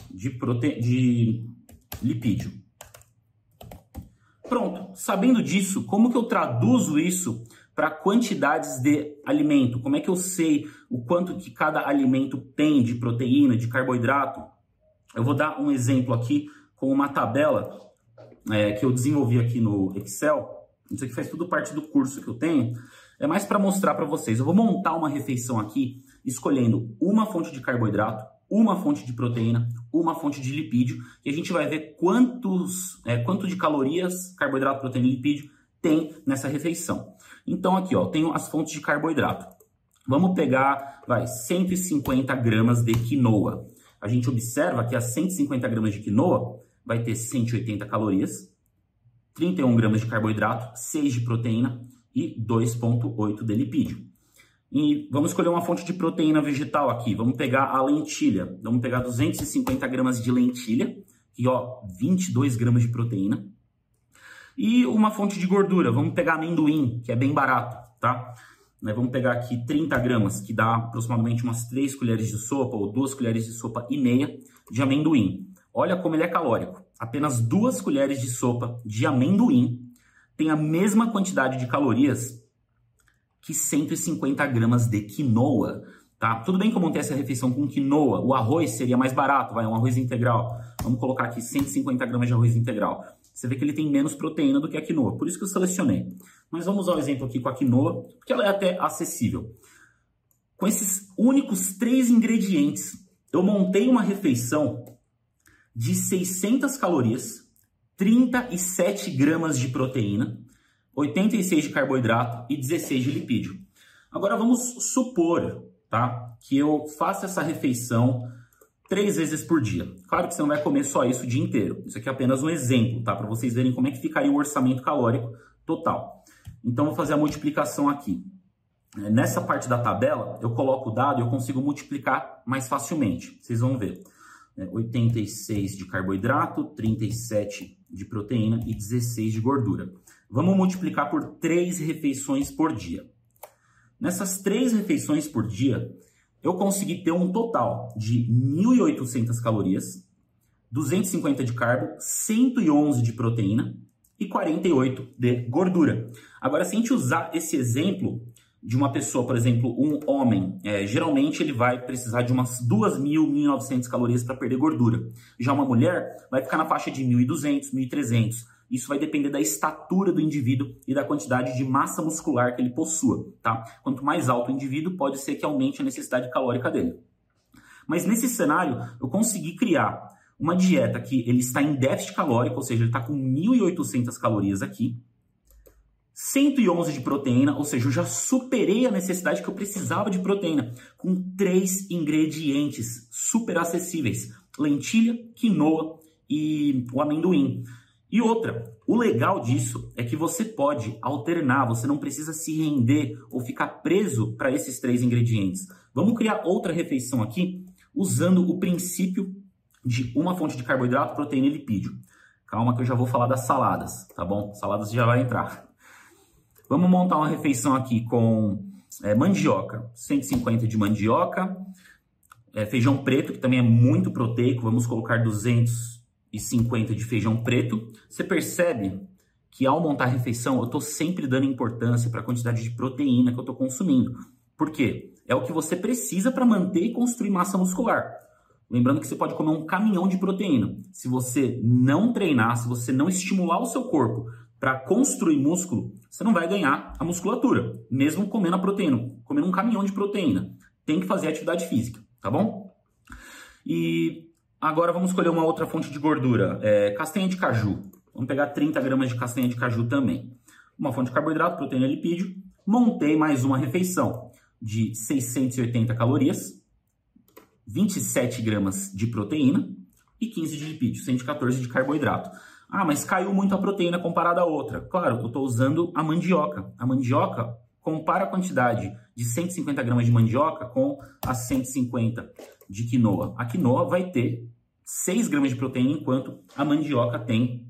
de, prote... de lipídio. Pronto, sabendo disso, como que eu traduzo isso para quantidades de alimento. Como é que eu sei o quanto que cada alimento tem de proteína, de carboidrato? Eu vou dar um exemplo aqui com uma tabela é, que eu desenvolvi aqui no Excel. Isso aqui faz tudo parte do curso que eu tenho. É mais para mostrar para vocês. Eu vou montar uma refeição aqui escolhendo uma fonte de carboidrato, uma fonte de proteína, uma fonte de lipídio e a gente vai ver quantos, é, quanto de calorias, carboidrato, proteína e lipídio tem nessa refeição. Então aqui, ó, tenho as fontes de carboidrato. Vamos pegar, vai, 150 gramas de quinoa. A gente observa que as 150 gramas de quinoa vai ter 180 calorias, 31 gramas de carboidrato, 6 de proteína e 2,8 de lipídio. E vamos escolher uma fonte de proteína vegetal aqui. Vamos pegar a lentilha. Vamos pegar 250 gramas de lentilha, e ó, 22 gramas de proteína. E uma fonte de gordura, vamos pegar amendoim, que é bem barato, tá? Né, vamos pegar aqui 30 gramas, que dá aproximadamente umas 3 colheres de sopa ou 2 colheres de sopa e meia de amendoim. Olha como ele é calórico. Apenas 2 colheres de sopa de amendoim tem a mesma quantidade de calorias que 150 gramas de quinoa. Tá? Tudo bem que eu montei essa refeição com quinoa, o arroz seria mais barato, vai, um arroz integral. Vamos colocar aqui 150 gramas de arroz integral você vê que ele tem menos proteína do que a quinoa. Por isso que eu selecionei. Mas vamos usar o um exemplo aqui com a quinoa, porque ela é até acessível. Com esses únicos três ingredientes, eu montei uma refeição de 600 calorias, 37 gramas de proteína, 86 de carboidrato e 16 de lipídio. Agora vamos supor, tá, que eu faça essa refeição três vezes por dia. Claro que você não vai comer só isso o dia inteiro. Isso aqui é apenas um exemplo, tá? Para vocês verem como é que ficaria o orçamento calórico total. Então, vou fazer a multiplicação aqui. É, nessa parte da tabela, eu coloco o dado e eu consigo multiplicar mais facilmente. Vocês vão ver. 86 é, de carboidrato, 37 de proteína e 16 de gordura. Vamos multiplicar por três refeições por dia. Nessas três refeições por dia, eu consegui ter um total de 1.800 calorias, 250 de carbo, 111 de proteína e 48 de gordura. Agora, se a gente usar esse exemplo de uma pessoa, por exemplo, um homem, é, geralmente ele vai precisar de umas 2.000, 1.900 calorias para perder gordura. Já uma mulher vai ficar na faixa de 1.200, 1.300. Isso vai depender da estatura do indivíduo e da quantidade de massa muscular que ele possua, tá? Quanto mais alto o indivíduo, pode ser que aumente a necessidade calórica dele. Mas nesse cenário, eu consegui criar uma dieta que ele está em déficit calórico, ou seja, ele está com 1.800 calorias aqui, 111 de proteína, ou seja, eu já superei a necessidade que eu precisava de proteína, com três ingredientes super acessíveis: lentilha, quinoa e o amendoim. E outra, o legal disso é que você pode alternar, você não precisa se render ou ficar preso para esses três ingredientes. Vamos criar outra refeição aqui usando o princípio de uma fonte de carboidrato, proteína e lipídio. Calma que eu já vou falar das saladas, tá bom? Saladas já vai entrar. Vamos montar uma refeição aqui com é, mandioca, 150 de mandioca, é, feijão preto, que também é muito proteico, vamos colocar 200 e 50 de feijão preto, você percebe que ao montar a refeição eu estou sempre dando importância para a quantidade de proteína que eu estou consumindo. Por quê? É o que você precisa para manter e construir massa muscular. Lembrando que você pode comer um caminhão de proteína. Se você não treinar, se você não estimular o seu corpo para construir músculo, você não vai ganhar a musculatura, mesmo comendo a proteína, comendo um caminhão de proteína. Tem que fazer atividade física, tá bom? E Agora vamos escolher uma outra fonte de gordura, é, castanha de caju. Vamos pegar 30 gramas de castanha de caju também. Uma fonte de carboidrato, proteína e lipídio. Montei mais uma refeição de 680 calorias, 27 gramas de proteína e 15 de lipídio, 114 de carboidrato. Ah, mas caiu muito a proteína comparada a outra. Claro, eu estou usando a mandioca. A mandioca compara a quantidade de 150 gramas de mandioca com as 150 de quinoa. A quinoa vai ter 6 gramas de proteína, enquanto a mandioca tem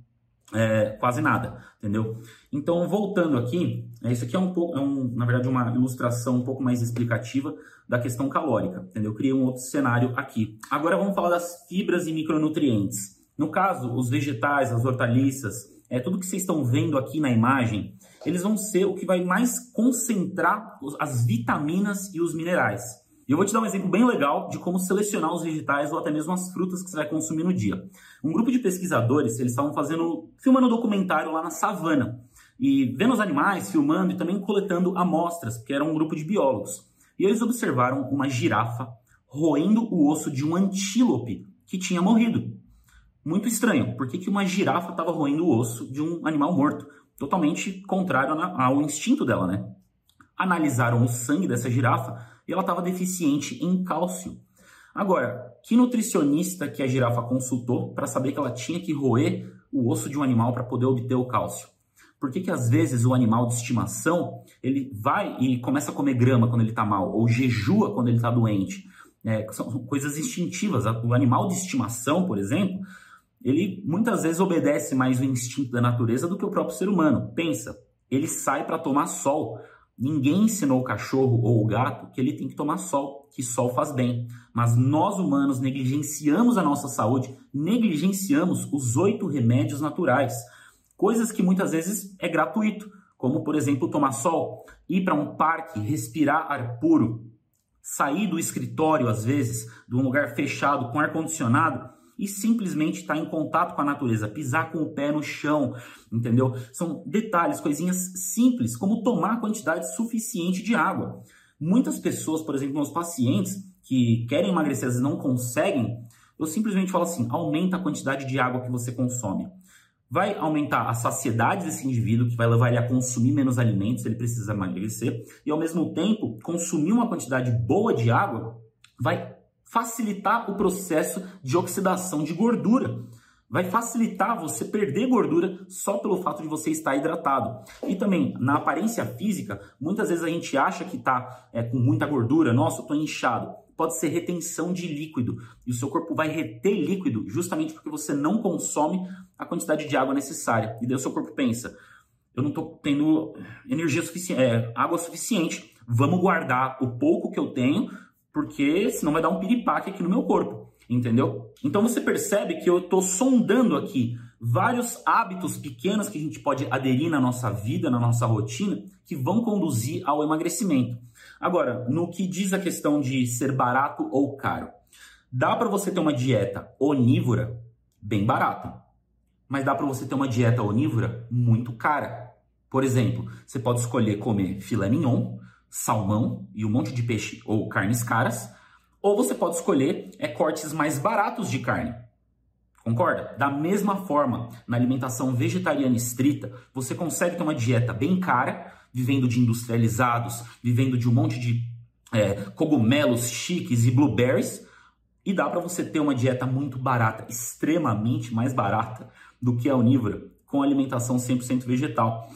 é, quase nada, entendeu? Então, voltando aqui, é, isso aqui é um pouco, é um, na verdade, uma ilustração um pouco mais explicativa da questão calórica, entendeu? Eu criei um outro cenário aqui. Agora vamos falar das fibras e micronutrientes. No caso, os vegetais, as hortaliças, é tudo que vocês estão vendo aqui na imagem, eles vão ser o que vai mais concentrar as vitaminas e os minerais. E eu vou te dar um exemplo bem legal de como selecionar os vegetais ou até mesmo as frutas que você vai consumir no dia. Um grupo de pesquisadores, eles estavam fazendo, filmando um documentário lá na savana e vendo os animais, filmando e também coletando amostras, porque era um grupo de biólogos. E eles observaram uma girafa roendo o osso de um antílope que tinha morrido. Muito estranho, por que, que uma girafa estava roendo o osso de um animal morto? Totalmente contrário ao instinto dela, né? Analisaram o sangue dessa girafa e ela estava deficiente em cálcio. Agora, que nutricionista que a girafa consultou para saber que ela tinha que roer o osso de um animal para poder obter o cálcio? Por que, que às vezes o animal de estimação ele vai e começa a comer grama quando ele está mal, ou jejua quando ele está doente? É, são coisas instintivas. O animal de estimação, por exemplo, ele muitas vezes obedece mais o instinto da natureza do que o próprio ser humano. Pensa, ele sai para tomar sol Ninguém ensinou o cachorro ou o gato que ele tem que tomar sol, que sol faz bem. Mas nós humanos negligenciamos a nossa saúde, negligenciamos os oito remédios naturais. Coisas que muitas vezes é gratuito, como por exemplo tomar sol, ir para um parque, respirar ar puro, sair do escritório às vezes, de um lugar fechado com ar condicionado e simplesmente estar tá em contato com a natureza, pisar com o pé no chão, entendeu? São detalhes, coisinhas simples, como tomar quantidade suficiente de água. Muitas pessoas, por exemplo, meus pacientes que querem emagrecer, vezes não conseguem, eu simplesmente falo assim: aumenta a quantidade de água que você consome. Vai aumentar a saciedade desse indivíduo, que vai levar ele a consumir menos alimentos, ele precisa emagrecer, e ao mesmo tempo, consumir uma quantidade boa de água vai facilitar o processo de oxidação de gordura. Vai facilitar você perder gordura só pelo fato de você estar hidratado. E também, na aparência física, muitas vezes a gente acha que está é, com muita gordura, nossa, eu estou inchado. Pode ser retenção de líquido. E o seu corpo vai reter líquido justamente porque você não consome a quantidade de água necessária. E daí o seu corpo pensa, eu não estou tendo energia suficiente, é, água suficiente. Vamos guardar o pouco que eu tenho porque senão vai dar um piripaque aqui no meu corpo, entendeu? Então você percebe que eu estou sondando aqui vários hábitos pequenos que a gente pode aderir na nossa vida, na nossa rotina, que vão conduzir ao emagrecimento. Agora, no que diz a questão de ser barato ou caro, dá para você ter uma dieta onívora bem barata, mas dá para você ter uma dieta onívora muito cara. Por exemplo, você pode escolher comer filé mignon, salmão e um monte de peixe ou carnes caras, ou você pode escolher é, cortes mais baratos de carne. Concorda? Da mesma forma, na alimentação vegetariana estrita, você consegue ter uma dieta bem cara, vivendo de industrializados, vivendo de um monte de é, cogumelos chiques e blueberries, e dá para você ter uma dieta muito barata, extremamente mais barata do que a onívora, com alimentação 100% vegetal.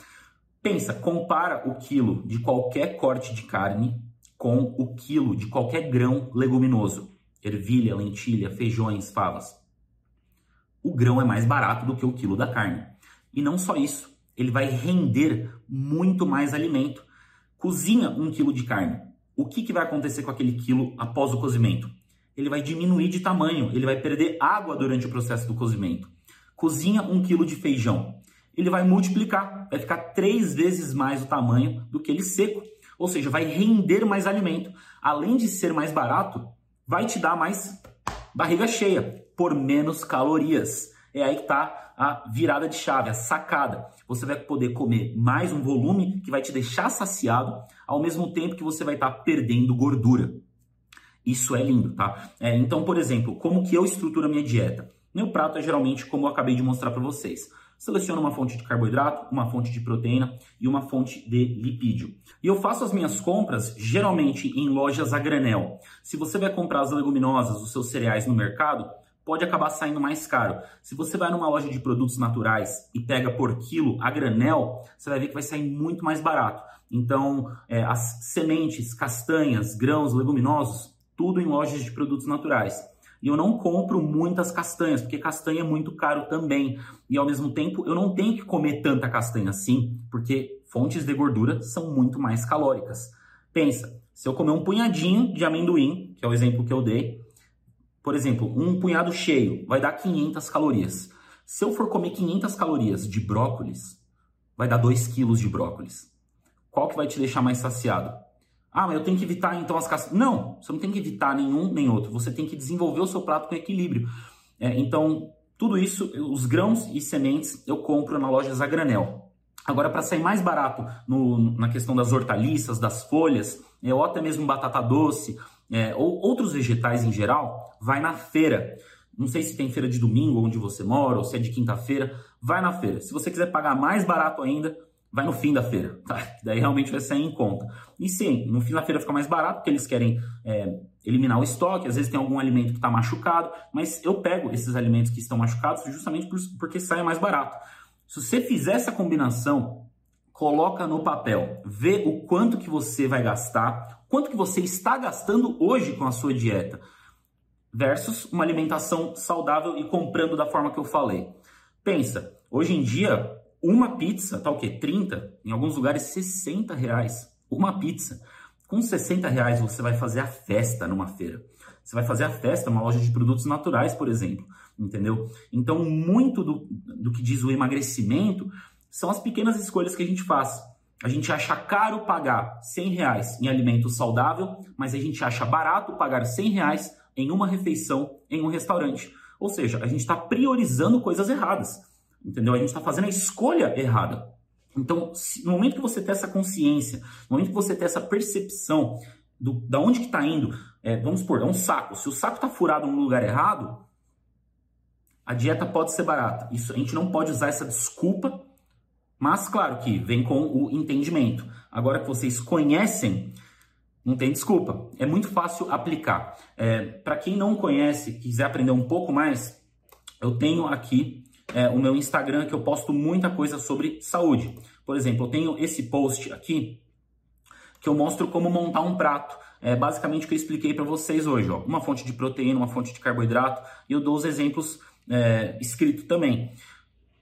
Pensa, compara o quilo de qualquer corte de carne com o quilo de qualquer grão leguminoso, ervilha, lentilha, feijões, favas o grão é mais barato do que o quilo da carne. E não só isso, ele vai render muito mais alimento. Cozinha um quilo de carne. O que, que vai acontecer com aquele quilo após o cozimento? Ele vai diminuir de tamanho, ele vai perder água durante o processo do cozimento. Cozinha um quilo de feijão. Ele vai multiplicar, vai ficar três vezes mais o tamanho do que ele seco. Ou seja, vai render mais alimento. Além de ser mais barato, vai te dar mais barriga cheia por menos calorias. É aí que está a virada de chave, a sacada. Você vai poder comer mais um volume que vai te deixar saciado, ao mesmo tempo que você vai estar tá perdendo gordura. Isso é lindo, tá? É, então, por exemplo, como que eu estruturo a minha dieta? Meu prato é geralmente como eu acabei de mostrar para vocês. Seleciono uma fonte de carboidrato, uma fonte de proteína e uma fonte de lipídio. E eu faço as minhas compras geralmente em lojas a granel. Se você vai comprar as leguminosas, os seus cereais no mercado, pode acabar saindo mais caro. Se você vai numa loja de produtos naturais e pega por quilo a granel, você vai ver que vai sair muito mais barato. Então, é, as sementes, castanhas, grãos, leguminosos, tudo em lojas de produtos naturais. E eu não compro muitas castanhas, porque castanha é muito caro também. E ao mesmo tempo, eu não tenho que comer tanta castanha assim, porque fontes de gordura são muito mais calóricas. Pensa, se eu comer um punhadinho de amendoim, que é o exemplo que eu dei, por exemplo, um punhado cheio vai dar 500 calorias. Se eu for comer 500 calorias de brócolis, vai dar 2 quilos de brócolis. Qual que vai te deixar mais saciado? Ah, mas eu tenho que evitar então as castanhas. Não, você não tem que evitar nenhum nem outro. Você tem que desenvolver o seu prato com equilíbrio. É, então, tudo isso, os grãos e sementes, eu compro na loja Zagranel. Agora, para sair mais barato no, na questão das hortaliças, das folhas, é, ou até mesmo batata doce, é, ou outros vegetais em geral, vai na feira. Não sei se tem feira de domingo onde você mora, ou se é de quinta-feira, vai na feira. Se você quiser pagar mais barato ainda, vai no fim da feira, tá? Daí realmente vai sair em conta. E sim, no fim da feira fica mais barato, porque eles querem é, eliminar o estoque, às vezes tem algum alimento que está machucado, mas eu pego esses alimentos que estão machucados justamente por, porque sai mais barato. Se você fizer essa combinação, coloca no papel, vê o quanto que você vai gastar, quanto que você está gastando hoje com a sua dieta versus uma alimentação saudável e comprando da forma que eu falei. Pensa, hoje em dia, uma pizza tá o quê? 30, em alguns lugares 60 reais. Uma pizza. Com 60 reais você vai fazer a festa numa feira. Você vai fazer a festa numa loja de produtos naturais, por exemplo. Entendeu? Então, muito do, do que diz o emagrecimento são as pequenas escolhas que a gente faz. A gente acha caro pagar 100 reais em alimento saudável, mas a gente acha barato pagar 100 reais em uma refeição em um restaurante. Ou seja, a gente está priorizando coisas erradas, entendeu? A gente está fazendo a escolha errada. Então, se, no momento que você tem essa consciência, no momento que você tem essa percepção do, da onde que está indo, é, vamos supor, é um saco. Se o saco está furado no lugar errado, a dieta pode ser barata. Isso, a gente não pode usar essa desculpa mas, claro que vem com o entendimento. Agora que vocês conhecem, não tem desculpa. É muito fácil aplicar. É, Para quem não conhece, quiser aprender um pouco mais, eu tenho aqui é, o meu Instagram que eu posto muita coisa sobre saúde. Por exemplo, eu tenho esse post aqui que eu mostro como montar um prato. É basicamente o que eu expliquei para vocês hoje. Ó. Uma fonte de proteína, uma fonte de carboidrato e eu dou os exemplos é, escritos também.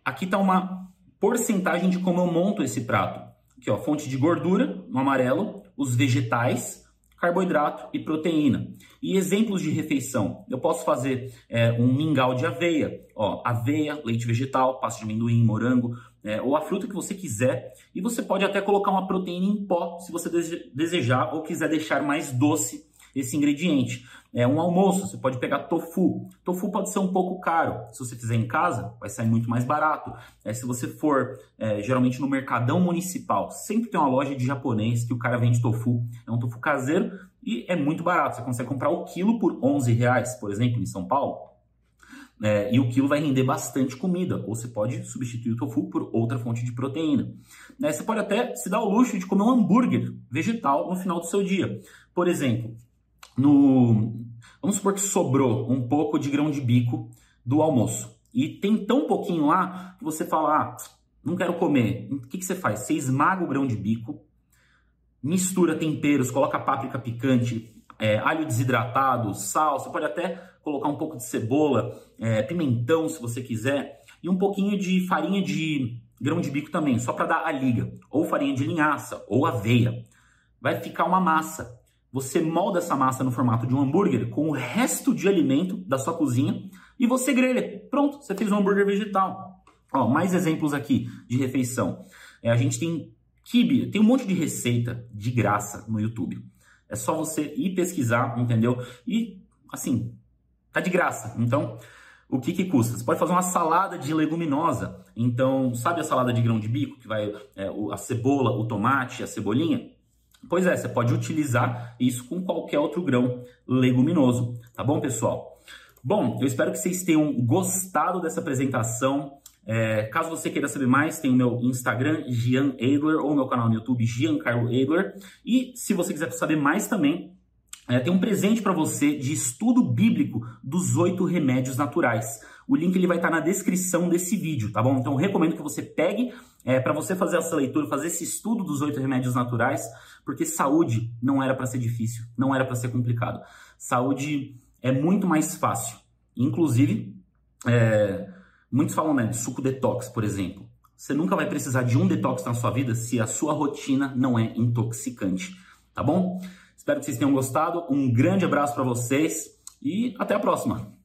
Aqui está uma porcentagem de como eu monto esse prato. Aqui, ó, fonte de gordura no amarelo, os vegetais, carboidrato e proteína. E exemplos de refeição: eu posso fazer é, um mingau de aveia, ó, aveia, leite vegetal, pasta de amendoim, morango, é, ou a fruta que você quiser. E você pode até colocar uma proteína em pó se você desejar ou quiser deixar mais doce esse ingrediente. É um almoço, você pode pegar tofu. Tofu pode ser um pouco caro. Se você fizer em casa, vai sair muito mais barato. É, se você for é, geralmente no mercadão municipal, sempre tem uma loja de japonês que o cara vende tofu. É um tofu caseiro e é muito barato. Você consegue comprar o quilo por 11 reais, por exemplo, em São Paulo. É, e o quilo vai render bastante comida, ou você pode substituir o tofu por outra fonte de proteína. É, você pode até se dar o luxo de comer um hambúrguer vegetal no final do seu dia. Por exemplo, no vamos supor que sobrou um pouco de grão de bico do almoço e tem tão pouquinho lá que você fala, ah, não quero comer. O que, que você faz? Você esmaga o grão de bico, mistura temperos, coloca páprica picante, é, alho desidratado, sal, você pode até colocar um pouco de cebola, é, pimentão se você quiser, e um pouquinho de farinha de grão de bico também, só para dar a liga, ou farinha de linhaça, ou aveia. Vai ficar uma massa você molda essa massa no formato de um hambúrguer com o resto de alimento da sua cozinha e você grelha. Pronto, você fez um hambúrguer vegetal. Ó, mais exemplos aqui de refeição. É, a gente tem kibe, tem um monte de receita de graça no YouTube. É só você ir pesquisar, entendeu? E, assim, tá de graça. Então, o que que custa? Você pode fazer uma salada de leguminosa. Então, sabe a salada de grão de bico, que vai é, a cebola, o tomate, a cebolinha? Pois é, você pode utilizar isso com qualquer outro grão leguminoso, tá bom, pessoal? Bom, eu espero que vocês tenham gostado dessa apresentação. É, caso você queira saber mais, tem o meu Instagram, Gian Adler, ou meu canal no YouTube, Giancarlo Adler. E se você quiser saber mais também, é, tem um presente para você de estudo bíblico dos oito remédios naturais. O link ele vai estar tá na descrição desse vídeo, tá bom? Então recomendo que você pegue é, para você fazer essa leitura, fazer esse estudo dos oito remédios naturais, porque saúde não era para ser difícil, não era para ser complicado. Saúde é muito mais fácil. Inclusive, é, muitos falam né, de suco detox, por exemplo. Você nunca vai precisar de um detox na sua vida se a sua rotina não é intoxicante, tá bom? Espero que vocês tenham gostado. Um grande abraço para vocês e até a próxima.